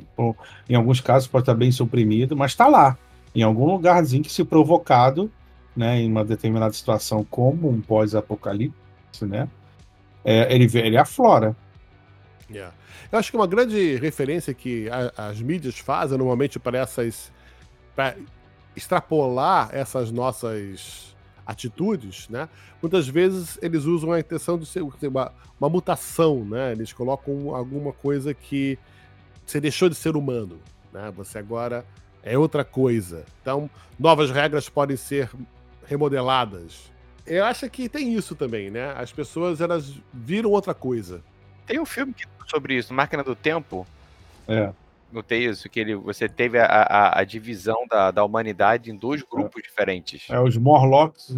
Em alguns casos pode estar bem suprimido, mas está lá, em algum lugarzinho que se provocado, né? Em uma determinada situação, como um pós-apocalipse, né? É, ele, ele aflora. Yeah. Eu acho que uma grande referência que a, as mídias fazem normalmente para essas. para extrapolar essas nossas atitudes, né? Muitas vezes eles usam a intenção de ser uma, uma mutação, né? Eles colocam alguma coisa que você deixou de ser humano, né? Você agora é outra coisa. Então, novas regras podem ser remodeladas. Eu acho que tem isso também, né? As pessoas elas viram outra coisa. Tem um filme sobre isso, Máquina do Tempo. É. Notei isso, que ele, você teve a, a, a divisão da, da humanidade em dois grupos é. diferentes. É, os Morlocks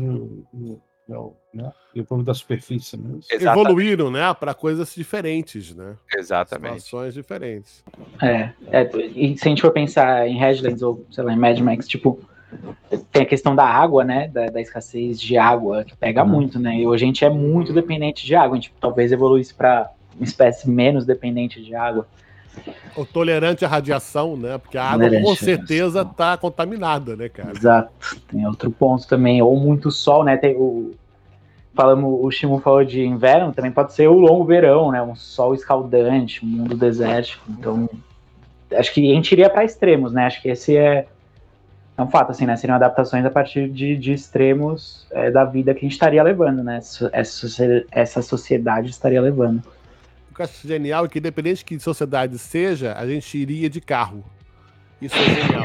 né? e o povo da superfície. Né? Evoluíram, né? Para coisas diferentes, né? Exatamente. Situações diferentes. É, é, e se a gente for pensar em Redlands ou, sei lá, em Mad Max, tipo, tem a questão da água, né? Da, da escassez de água, que pega uhum. muito, né? E hoje a gente é muito dependente de água. A gente talvez evoluísse para espécie menos dependente de água. O tolerante à radiação, né? Porque a água com certeza está contaminada, né, cara? Exato. Tem outro ponto também, ou muito sol, né? Tem o falamos, o Shimu falou de inverno, também pode ser o longo verão, né? Um sol escaldante, um mundo desértico. Então, acho que a gente iria para extremos, né? Acho que esse é, é um fato, assim, né? Seriam adaptações a partir de, de extremos é, da vida que a gente estaria levando, né? Essa, essa sociedade estaria levando que eu acho genial é que, independente de que sociedade seja, a gente iria de carro. Isso é genial.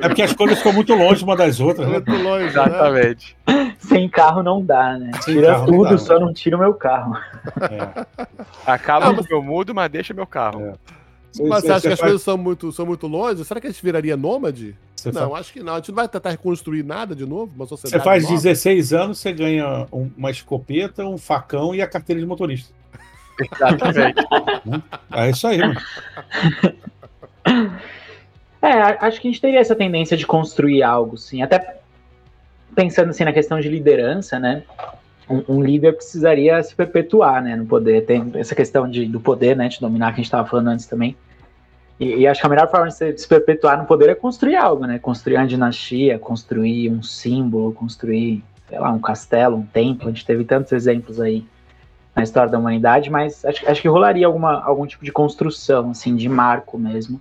É, é porque as coisas ficam muito longe uma das outras. Né? Muito longe. Né? Exatamente. Né? Sem carro não dá, né? Sem tira tudo, não só não tira o meu carro. É. Acaba o meu mudo, mas deixa meu carro. É. Mas você, você acha que as faz... coisas são muito, são muito longe? Será que a gente viraria nômade? Você não, faz... acho que não. A gente não vai tentar reconstruir nada de novo. Uma sociedade você faz nova. 16 anos, você ganha uma escopeta, um facão e a carteira de motorista. Exatamente. é isso aí, mano. É, acho que a gente teria essa tendência de construir algo, sim. Até pensando assim na questão de liderança, né? Um, um líder precisaria se perpetuar, né, no poder. Tem essa questão de, do poder, né, de dominar que a gente estava falando antes também. E, e, acho que a melhor forma de se, de se perpetuar no poder é construir algo, né? Construir uma dinastia, construir um símbolo, construir, sei lá, um castelo, um templo. A gente teve tantos exemplos aí na história da humanidade, mas acho, acho que rolaria alguma, algum tipo de construção, assim, de marco mesmo,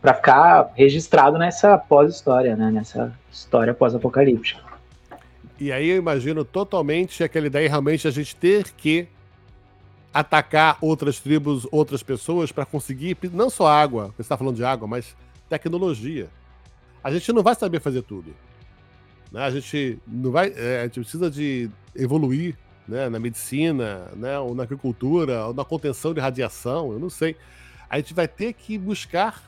para ficar registrado nessa pós-história, né? Nessa história pós-apocalíptica. E aí eu imagino totalmente aquela ideia realmente a gente ter que atacar outras tribos, outras pessoas para conseguir não só água, você está falando de água, mas tecnologia. A gente não vai saber fazer tudo. Né? A gente não vai, é, a gente precisa de evoluir né, na medicina, né, ou na agricultura, ou na contenção de radiação, eu não sei. A gente vai ter que buscar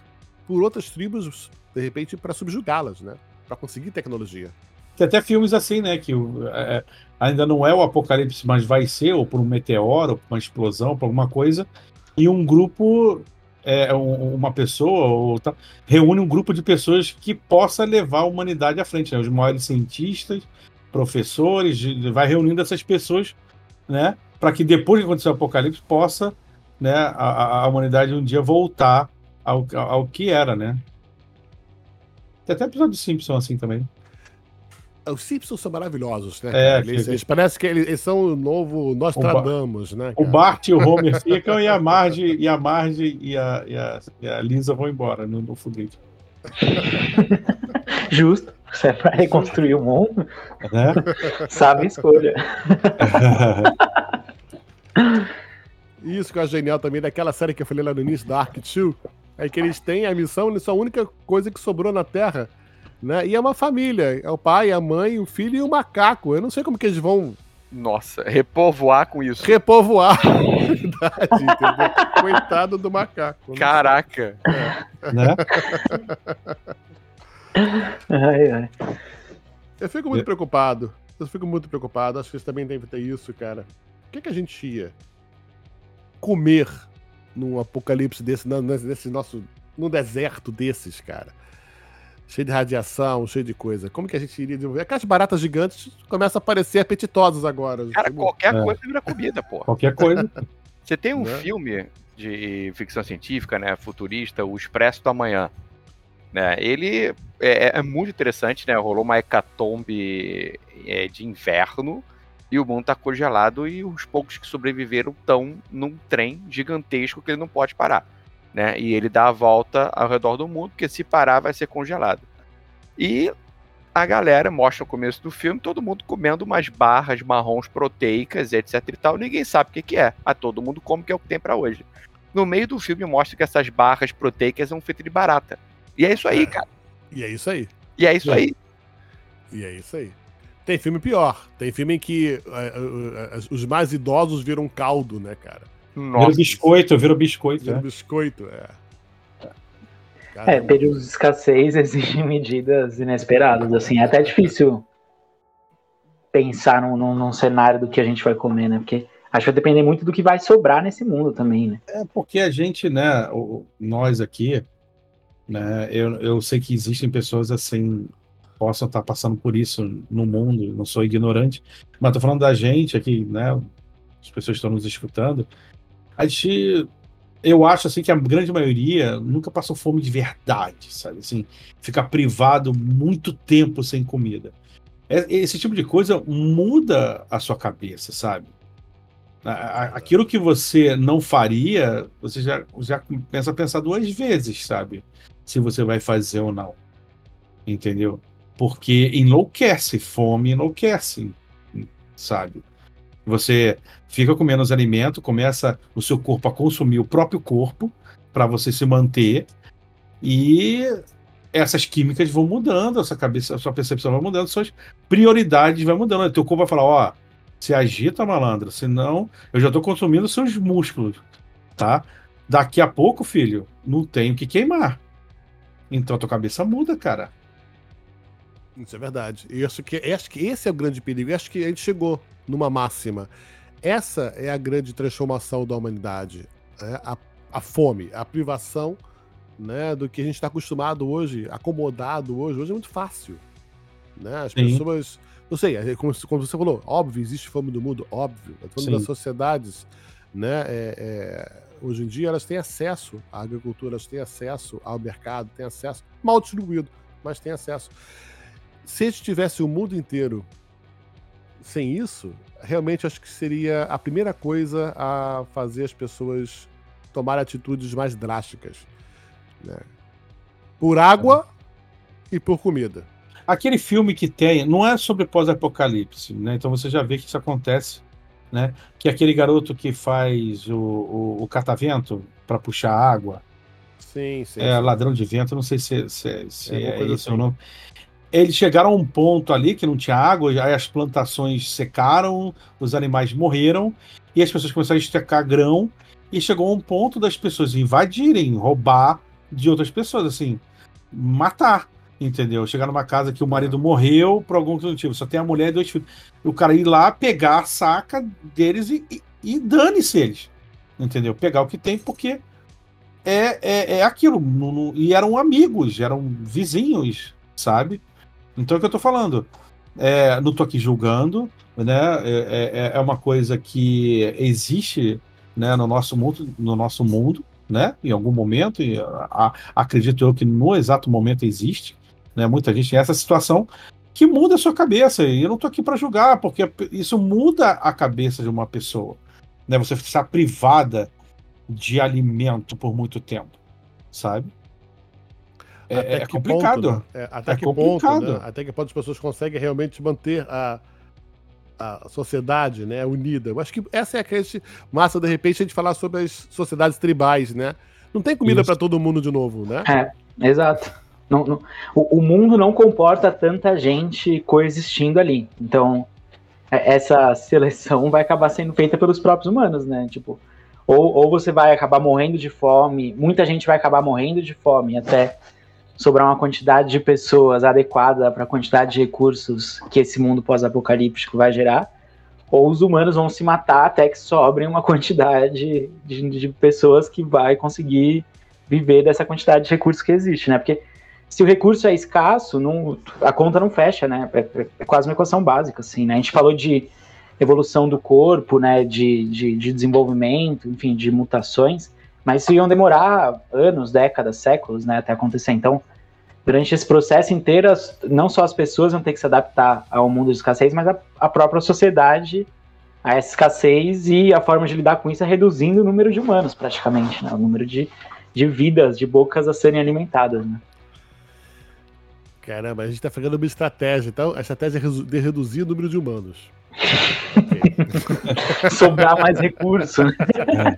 por outras tribos, de repente, para subjugá-las, né, para conseguir tecnologia. Tem até filmes assim, né, que é, ainda não é o apocalipse, mas vai ser, ou por um meteoro, ou por uma explosão, por alguma coisa, e um grupo é, uma pessoa ou tá, reúne um grupo de pessoas que possa levar a humanidade à frente, né? os maiores cientistas, professores, vai reunindo essas pessoas, né, para que depois de acontecer o apocalipse possa, né, a, a humanidade um dia voltar ao, ao que era, né? Tem até episódio de Simpson assim também. Os Simpsons são maravilhosos, né? É, eles, que... eles, parece que eles, são o novo Nostradamus, o né? Cara? O Bart e o Homer ficam e a Marge e a Marge e a, e a, e a Lisa vão embora no, no foguete. Justo. Se é pra reconstruir o mundo, né? sabe escolha. Isso que eu acho genial também, daquela série que eu falei lá no início, Dark 2, é que eles têm a missão, eles são a única coisa que sobrou na Terra, né? E é uma família, é o pai, a mãe, o filho e o macaco. Eu não sei como que eles vão Nossa, repovoar com isso. repovoar humanidade, entendeu? Coitado do macaco. né? Caraca. Né? Ai, ai. Eu fico muito Eu- preocupado. Eu fico muito preocupado. Acho que eles também devem ter isso, cara. O que, que a gente ia comer num apocalipse desse, não, nesse nosso. num deserto desses, cara? Cheio de radiação, cheio de coisa. Como que a gente iria desenvolver? Aquelas baratas gigantes começam a aparecer apetitosas agora. Cara, Tipo, qualquer É. coisa vira comida, pô. Qualquer coisa. Você tem um Né? filme de ficção científica, né, futurista, O Expresso do Amanhã. Né, ele é, é muito interessante, né? Rolou uma hecatombe é, de inverno e o mundo tá congelado e os poucos que sobreviveram estão num trem gigantesco que ele não pode parar. Né? E ele dá a volta ao redor do mundo, porque se parar vai ser congelado. E a galera mostra no começo do filme todo mundo comendo umas barras marrons proteicas, etc e tal. Ninguém sabe o que, que é. Mas todo mundo come que é o que tem pra hoje. No meio do filme mostra que essas barras proteicas são feitas de barata. E é isso aí, É. cara. E é isso aí. E é isso É. aí. E é isso aí. Tem filme pior. Tem filme em que eh, eh, os mais idosos viram caldo, né, cara? Vira Nossa. biscoito, vira biscoito. Viram né? biscoito, é. É, Caramba. períodos de escassez exigem medidas inesperadas, assim, é até difícil pensar num, num, num cenário do que a gente vai comer, né? Porque acho que vai depender muito do que vai sobrar nesse mundo também, né? É porque a gente, né, nós aqui, né, eu, eu sei que existem pessoas assim, possam estar passando por isso no mundo, não sou ignorante, mas tô falando da gente aqui, né, as pessoas estão nos escutando, a gente, eu acho assim que a grande maioria nunca passou fome de verdade, sabe, assim, ficar privado muito tempo sem comida. É- Esse tipo de coisa muda a sua cabeça, sabe? Aquilo que você não faria, você já, já começa a pensar duas vezes, sabe? Se você vai fazer ou não. Entendeu? Porque enlouquece, fome enlouquece, sabe? Você fica com menos alimento, começa o seu corpo a consumir o próprio corpo para você se manter e essas químicas vão mudando, a sua cabeça, a sua percepção vai mudando, suas prioridades vai mudando. O teu corpo vai falar, ó, se agita, malandro, senão eu já tô consumindo seus músculos, tá? Daqui a pouco, filho, não tenho que queimar. Então a tua cabeça muda, cara. Isso é verdade. E eu acho que, acho que esse é o grande perigo. Acho que a gente chegou numa máxima. Essa é a grande transformação da humanidade. né? A, a fome, a privação né, do que a gente está acostumado hoje, acomodado hoje. Hoje é muito fácil. Né? As Sim. pessoas. Não sei, é como, como você falou, óbvio, existe fome do mundo, óbvio. Eu tô falando Sim. das sociedades. Né? É, é, hoje em dia elas têm acesso à agricultura, elas têm acesso ao mercado, têm acesso, mal distribuído, mas têm acesso se a gente tivesse o mundo inteiro sem isso, realmente acho que seria a primeira coisa a fazer as pessoas tomar atitudes mais drásticas. né? Por água e por comida. Aquele filme que tem, não é sobre pós-apocalipse, né? Então você já vê que isso acontece, né? Que é aquele garoto que faz o, o, o catavento para puxar água, Sim, sim. é ladrão de vento, não sei se, se, se É, é, coisa esse assim. o nome. Eles chegaram a um ponto ali que não tinha água, aí as plantações secaram, os animais morreram, e as pessoas começaram a estecar grão, e chegou a um ponto das pessoas invadirem, roubar de outras pessoas, assim, matar, entendeu? Chegar numa casa que o marido morreu por algum motivo, só tem a mulher e dois filhos. O cara ir lá, pegar a saca deles e, e, e dane-se eles, entendeu? Pegar o que tem, porque é, é, é aquilo. não- não- e eram amigos, eram vizinhos, sabe? Então é o que eu tô falando. É, não tô aqui julgando, né? É, é, é uma coisa que existe né, no nosso mundo, no nosso mundo, né? Em algum momento, e a- a- acredito eu que no exato momento existe, né? Muita gente tem essa situação que muda a sua cabeça. E eu não tô aqui para julgar, porque isso muda a cabeça de uma pessoa, né? Você está privada de alimento por muito tempo, sabe? É, Até é que complicado. Ponto, né? É, até É que ponto, complicado. né? Até que ponto as pessoas conseguem realmente manter a, a sociedade, né, unida. Eu acho que essa é a questão massa, de repente, a gente falar sobre as sociedades tribais, né? Não tem comida para todo mundo de novo, né? É, exato. Não, não, o, o, mundo não comporta tanta gente coexistindo ali. Então, é, essa seleção vai acabar sendo feita pelos próprios humanos, né? Tipo, ou, ou você vai acabar morrendo de fome, muita gente vai acabar morrendo de fome até sobrar uma quantidade de pessoas adequada para a quantidade de recursos que esse mundo pós-apocalíptico vai gerar, ou os humanos vão se matar até que sobrem uma quantidade de, de, pessoas que vai conseguir viver dessa quantidade de recursos que existe, né? Porque se o recurso é escasso, não, a conta não fecha, né? É, é, é, quase uma equação básica, assim, né? A gente falou de evolução do corpo, né? De, de, de desenvolvimento, enfim, de mutações, mas isso iam demorar anos, décadas, séculos, né, até acontecer. Então, durante esse processo inteiro, não só as pessoas vão ter que se adaptar ao mundo de escassez, mas a, a própria sociedade a essa escassez e a forma de lidar com isso é reduzindo o número de humanos, praticamente, né, o número de, de vidas, de bocas a serem alimentadas, né. Caramba, a gente está fazendo uma estratégia. Então, a estratégia é de reduzir o número de humanos. Sobrar mais recurso. Né?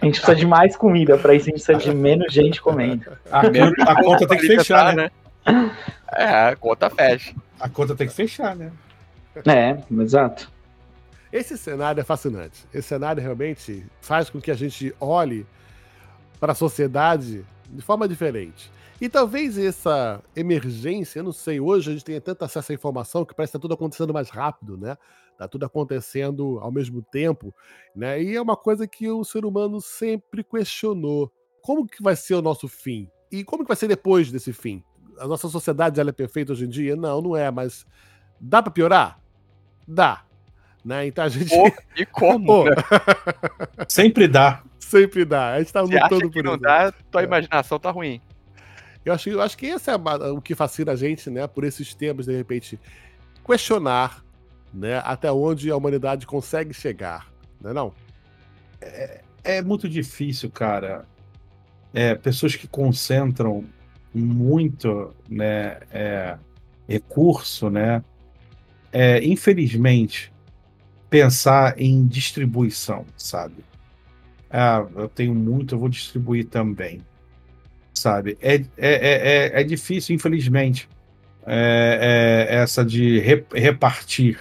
A gente precisa de mais comida, para isso a gente precisa de menos gente comendo. A, a conta tem que fechar, né? É, a conta fecha. A conta tem que fechar, né? É, exato. Esse cenário é fascinante. Esse cenário realmente faz com que a gente olhe para a sociedade de forma diferente. E talvez essa emergência, eu não sei, hoje a gente tem tanto acesso à informação que parece que está tudo acontecendo mais rápido, né? Está tudo acontecendo ao mesmo tempo, né? E é uma coisa que o ser humano sempre questionou. Como que vai ser o nosso fim? E como que vai ser depois desse fim? A nossa sociedade ela é perfeita hoje em dia? Não, não é, mas dá para piorar? Dá. Né? Então a gente. e como? Né? Sempre dá. Sempre dá. A gente tá lutando por não isso. Dá, tua é. imaginação tá ruim. Eu acho, eu acho que esse é o que fascina a gente, né? Por esses temas, de repente, questionar né, até onde a humanidade consegue chegar, não é não? É, é muito difícil, cara. É, pessoas que concentram muito né, é, recurso, né? É, infelizmente, pensar em distribuição, sabe? Ah, eu tenho muito, eu vou distribuir também sabe? É, é, é, é, é difícil, infelizmente, é, é, essa de repartir.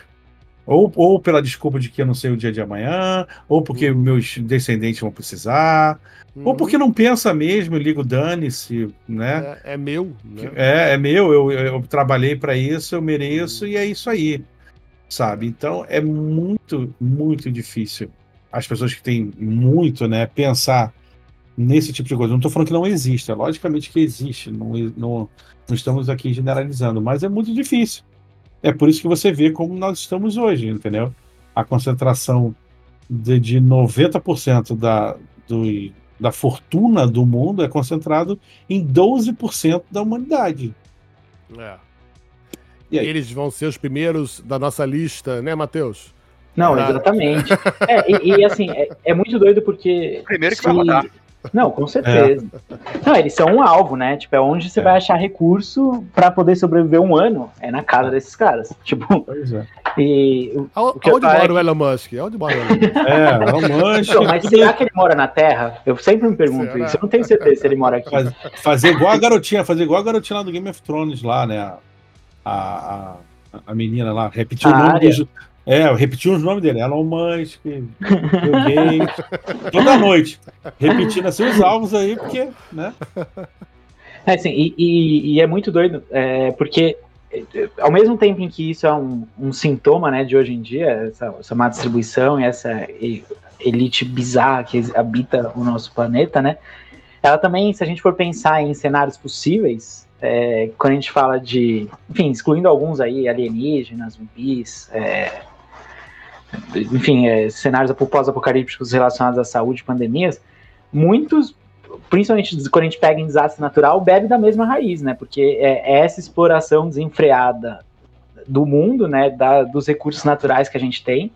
Ou, ou pela desculpa de que eu não sei o dia de amanhã, ou porque uhum. meus descendentes vão precisar, uhum. ou porque não pensa mesmo, eu ligo dane-se, né? É, é meu. Né? É, é meu, eu, eu trabalhei para isso, eu mereço, uhum. e é isso aí, sabe? Então é muito, muito difícil as pessoas que têm muito, né, pensar nesse tipo de coisa. Não estou falando que não existe, é logicamente que existe, não, não, não estamos aqui generalizando, mas é muito difícil. É por isso que você vê como nós estamos hoje, entendeu? A concentração de, de 90% da, do, da fortuna do mundo é concentrado em 12% da humanidade. É. E eles vão ser os primeiros da nossa lista, né, Matheus? Não, exatamente. é, e, e, assim, é, é, muito doido porque. Primeiro que se... vai rodar. Não, com certeza. É. Não, eles são um alvo, né? Tipo, é onde você é. vai achar recurso para poder sobreviver um ano. É na casa desses caras. Tipo. Pois é. E, Onde mora o Elon Musk? Onde mora o Elon Musk? É, Elon Musk. Então, mas será que ele mora na Terra? Eu sempre me pergunto será? isso. Eu não tenho certeza se ele mora aqui. Faz, fazer igual a garotinha, fazer igual a garotinha lá do Game of Thrones lá, né? A, a, a menina lá, repetiu o nome do, é, eu repeti os nomes dele, Elon Musk, Bill Gates, toda noite, repetindo assim os alvos aí, porque, né? É, assim, e, e, e é muito doido, é, porque ao mesmo tempo em que isso é um, um sintoma, né, de hoje em dia, essa, essa má distribuição e essa elite bizarra que habita o nosso planeta, né, ela também, se a gente for pensar em cenários possíveis, é, quando a gente fala de, enfim, excluindo alguns aí, alienígenas, zumbis, é, enfim, é, cenários pós-apocalípticos relacionados à saúde, pandemias, muitos, principalmente quando a gente pega em desastre natural, bebe da mesma raiz, né? Porque é, é essa exploração desenfreada do mundo, né, da, dos recursos naturais que a gente tem,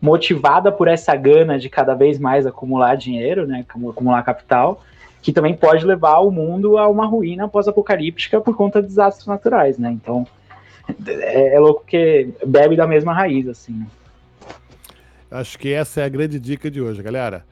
motivada por essa gana de cada vez mais acumular dinheiro, né, acumular capital, que também pode levar o mundo a uma ruína pós-apocalíptica por conta de desastres naturais, né? Então, é, é louco que bebe da mesma raiz, assim. Acho que essa é a grande dica de hoje, galera.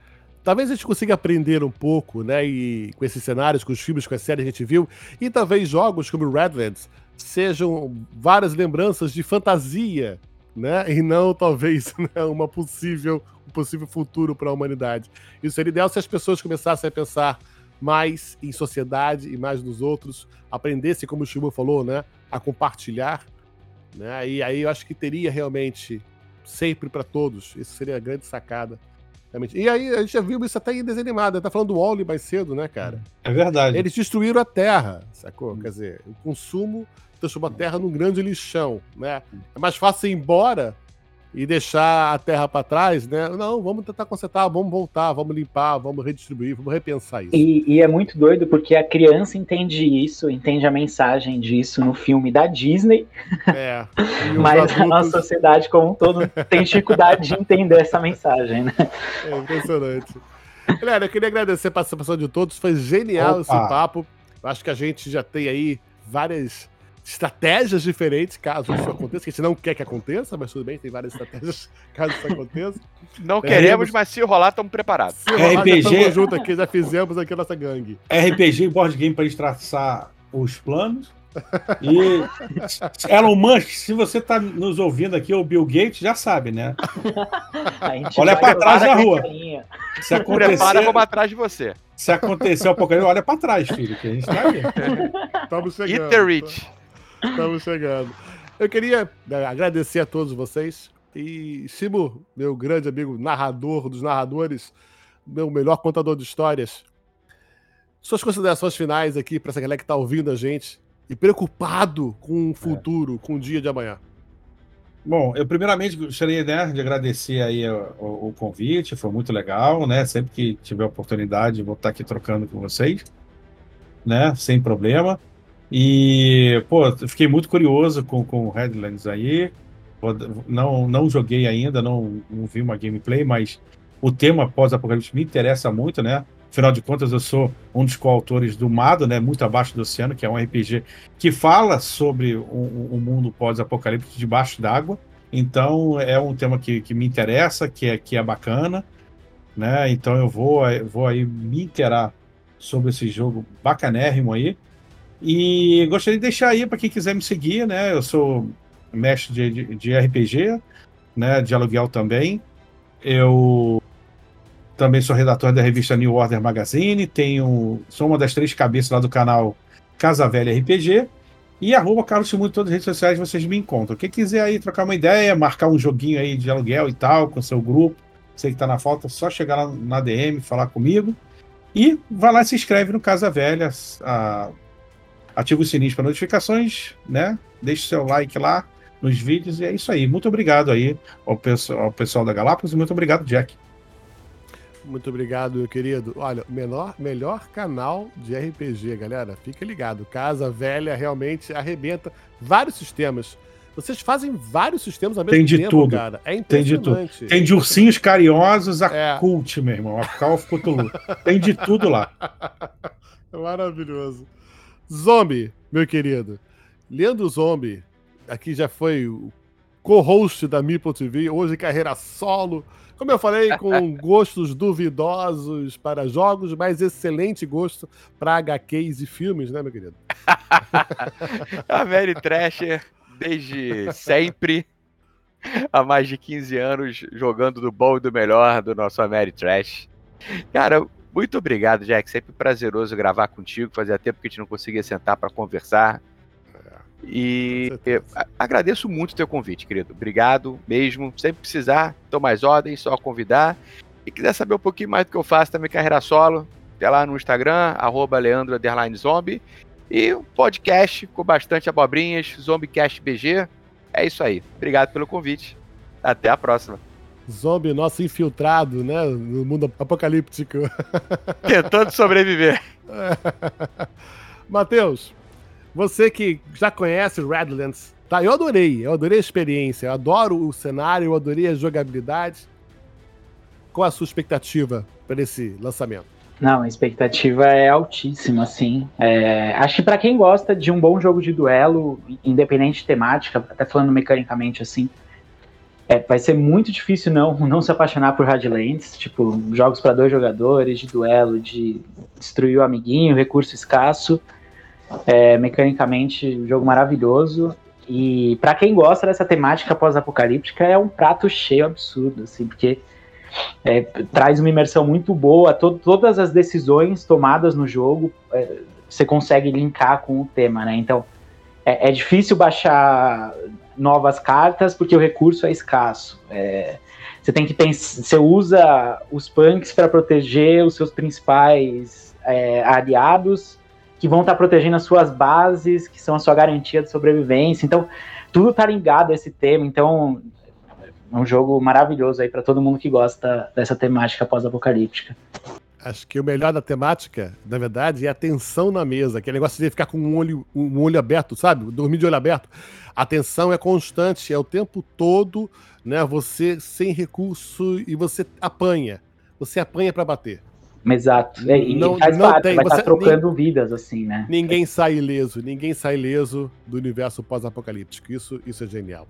Talvez a gente consiga aprender um pouco, né? E com esses cenários, com os filmes, com as séries que a gente viu, e talvez jogos como Redlands sejam várias lembranças de fantasia, né? E não talvez né, uma possível, um possível futuro para a humanidade. Isso seria ideal se as pessoas começassem a pensar mais em sociedade e mais nos outros, aprendessem, como o Chibu falou, né, a compartilhar, né? E aí eu acho que teria realmente sempre para todos. Isso seria a grande sacada. Realmente. E aí a gente já viu isso até em desenho animado. Tá falando do Wally mais cedo, né, cara? É verdade. Eles destruíram a Terra, sacou? Quer dizer, o consumo transformou a Terra num grande lixão, né? É mais fácil ir embora e deixar a terra para trás, né? Não, vamos tentar consertar, vamos voltar, vamos limpar, vamos redistribuir, vamos repensar isso. E, e, é muito doido porque a criança entende isso, entende a mensagem disso no filme da Disney. É. Mas adultos... a nossa sociedade como um todo tem dificuldade de entender essa mensagem, né? É impressionante. Galera, eu queria agradecer a participação de todos, foi genial Opa. esse papo. Acho que a gente já tem aí várias estratégias diferentes caso isso aconteça, que a gente não quer que aconteça, mas tudo bem, tem várias estratégias caso isso aconteça. Não é, queremos, mas se rolar, estamos preparados. Se rolar, RPG... já junto aqui, já fizemos aqui a nossa gangue. RPG e board game para gente traçar os planos. E Elon Musk, se você está nos ouvindo aqui, o Bill Gates já sabe, né? Olha para trás da rua. Se acontecer, Prepara como atrás de você. Se acontecer o apocalipse, olha para trás, filho, que a gente está aí. Estamos chegando. Eat the rich. Estamos chegando. Eu queria né, agradecer a todos vocês. E Simo, meu grande amigo narrador dos narradores, meu melhor contador de histórias, suas considerações finais aqui para essa galera que está ouvindo a gente e preocupado com o futuro, é. com o dia de amanhã. Bom, eu primeiramente gostaria né, de agradecer aí o, o, convite, foi muito legal, né? Sempre que tiver oportunidade, vou estar aqui trocando com vocês, né? Sem problema. E, pô, fiquei muito curioso com, com o Headlands aí. Não, não joguei ainda, não, não vi uma gameplay, mas o tema pós-apocalipse me interessa muito, né? Afinal de contas, eu sou um dos coautores do Mado, né? Muito abaixo do oceano, que é um RPG que fala sobre o, um mundo pós-apocalipse debaixo d'água. Então, é um tema que, que me interessa, que é, que é bacana, né? Então, eu vou, vou aí me interar sobre esse jogo bacanérrimo aí. E gostaria de deixar aí para quem quiser me seguir, né? Eu sou mestre de, de, de, RPG, né? De aluguel também. Eu também sou redator da revista New Order Magazine. Tenho, sou uma das três cabeças lá do canal Casa Velha RPG. E arroba Carlos Simundo em todas as redes sociais vocês me encontram. Quem quiser aí trocar uma ideia, marcar um joguinho aí de aluguel e tal, com seu grupo, sei que tá na falta, só chegar lá na DM, falar comigo. E vai lá e se inscreve no Casa Velha. A, ativa o sininho para notificações, né? Deixe seu like lá nos vídeos e é isso aí. Muito obrigado aí ao, pessoal, ao pessoal da Galápagos e muito obrigado, Jack. Muito obrigado, meu querido. Olha, menor, melhor canal de RPG, galera. Fica ligado. Casa Velha realmente arrebenta vários sistemas. Vocês fazem vários sistemas ao mesmo Tem de tempo, tudo. cara. É Tem de tudo. Tem de ursinhos carinhosos a é. cult, meu irmão. A Call of Cthulhu. Tem de tudo lá. Maravilhoso. Zombie, meu querido. Leandro Zombie, aqui já foi o co-host da Meeple TV, hoje carreira solo. Como eu falei, com gostos duvidosos para jogos, mas excelente gosto para HQs e filmes, né, meu querido? a Mary Trasher, desde sempre, há mais de 15 anos, jogando do bom e do melhor do nosso Mary Trash. Cara, muito obrigado, Jack. Sempre prazeroso gravar contigo. Fazia tempo que a gente não conseguia sentar para conversar. E agradeço muito o teu convite, querido. Obrigado mesmo. Sempre precisar, estou mais ordens, só convidar. E quiser saber um pouquinho mais do que eu faço também, carreira solo, até lá no Instagram, arroba Leandro Zombie. E um podcast com bastante abobrinhas, Zombiecast BG. É isso aí. Obrigado pelo convite. Até a próxima. Zombie nosso infiltrado, né? No mundo apocalíptico. Tentando sobreviver. Matheus, você que já conhece Redlands, tá? Eu adorei, eu adorei a experiência, eu adoro o cenário, eu adorei a jogabilidade. Qual a sua expectativa para esse lançamento? Não, a expectativa é altíssima, sim. É, acho que para quem gosta de um bom jogo de duelo, independente de temática, até falando mecanicamente assim, é, vai ser muito difícil não, não se apaixonar por Radlands, tipo, jogos para dois jogadores, de duelo, de destruir o amiguinho, recurso escasso. É, mecanicamente, um jogo maravilhoso. E para quem gosta dessa temática pós-apocalíptica, é um prato cheio absurdo, assim, porque é, traz uma imersão muito boa. To todas as decisões tomadas no jogo é, você consegue linkar com o tema, né? Então é, é, difícil baixar novas cartas porque o recurso é escasso. É, você tem que pensar, você usa os punks para proteger os seus principais é, aliados que vão estar tá protegendo as suas bases, que são a sua garantia de sobrevivência. Então, tudo está ligado a esse tema. Então, é um jogo maravilhoso aí para todo mundo que gosta dessa temática pós-apocalíptica. Acho que o melhor da temática, na verdade, é a tensão na mesa, aquele negócio de ficar com um olho, um olho aberto, sabe? Dormir de olho aberto. A tensão é constante, é o tempo todo, né? Você sem recurso e você apanha. Você apanha para bater. Exato. E não, faz não parte, tem. vai estar tá trocando nem, vidas, assim, né? Ninguém sai ileso, ninguém sai ileso do universo pós-apocalíptico. Isso, isso é genial.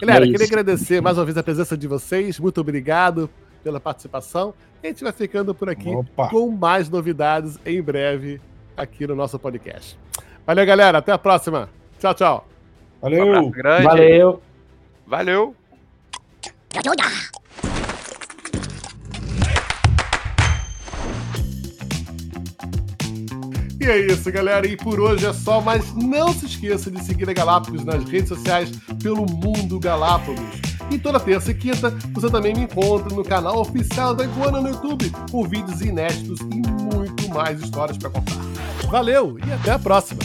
Galera, é queria agradecer mais uma vez a presença de vocês. Muito obrigado pela participação. A gente vai ficando por aqui Opa. com mais novidades em breve aqui no nosso podcast. Valeu, galera. Até a próxima. Tchau, tchau. Valeu. Um Valeu. Valeu. E é isso, galera. E por hoje é só, mas não se esqueça de seguir a Galápagos nas redes sociais pelo Mundo Galápagos. E toda terça e quinta você também me encontra no canal oficial da Iguana no YouTube, com vídeos inéditos e muito mais histórias para contar. Valeu e até a próxima!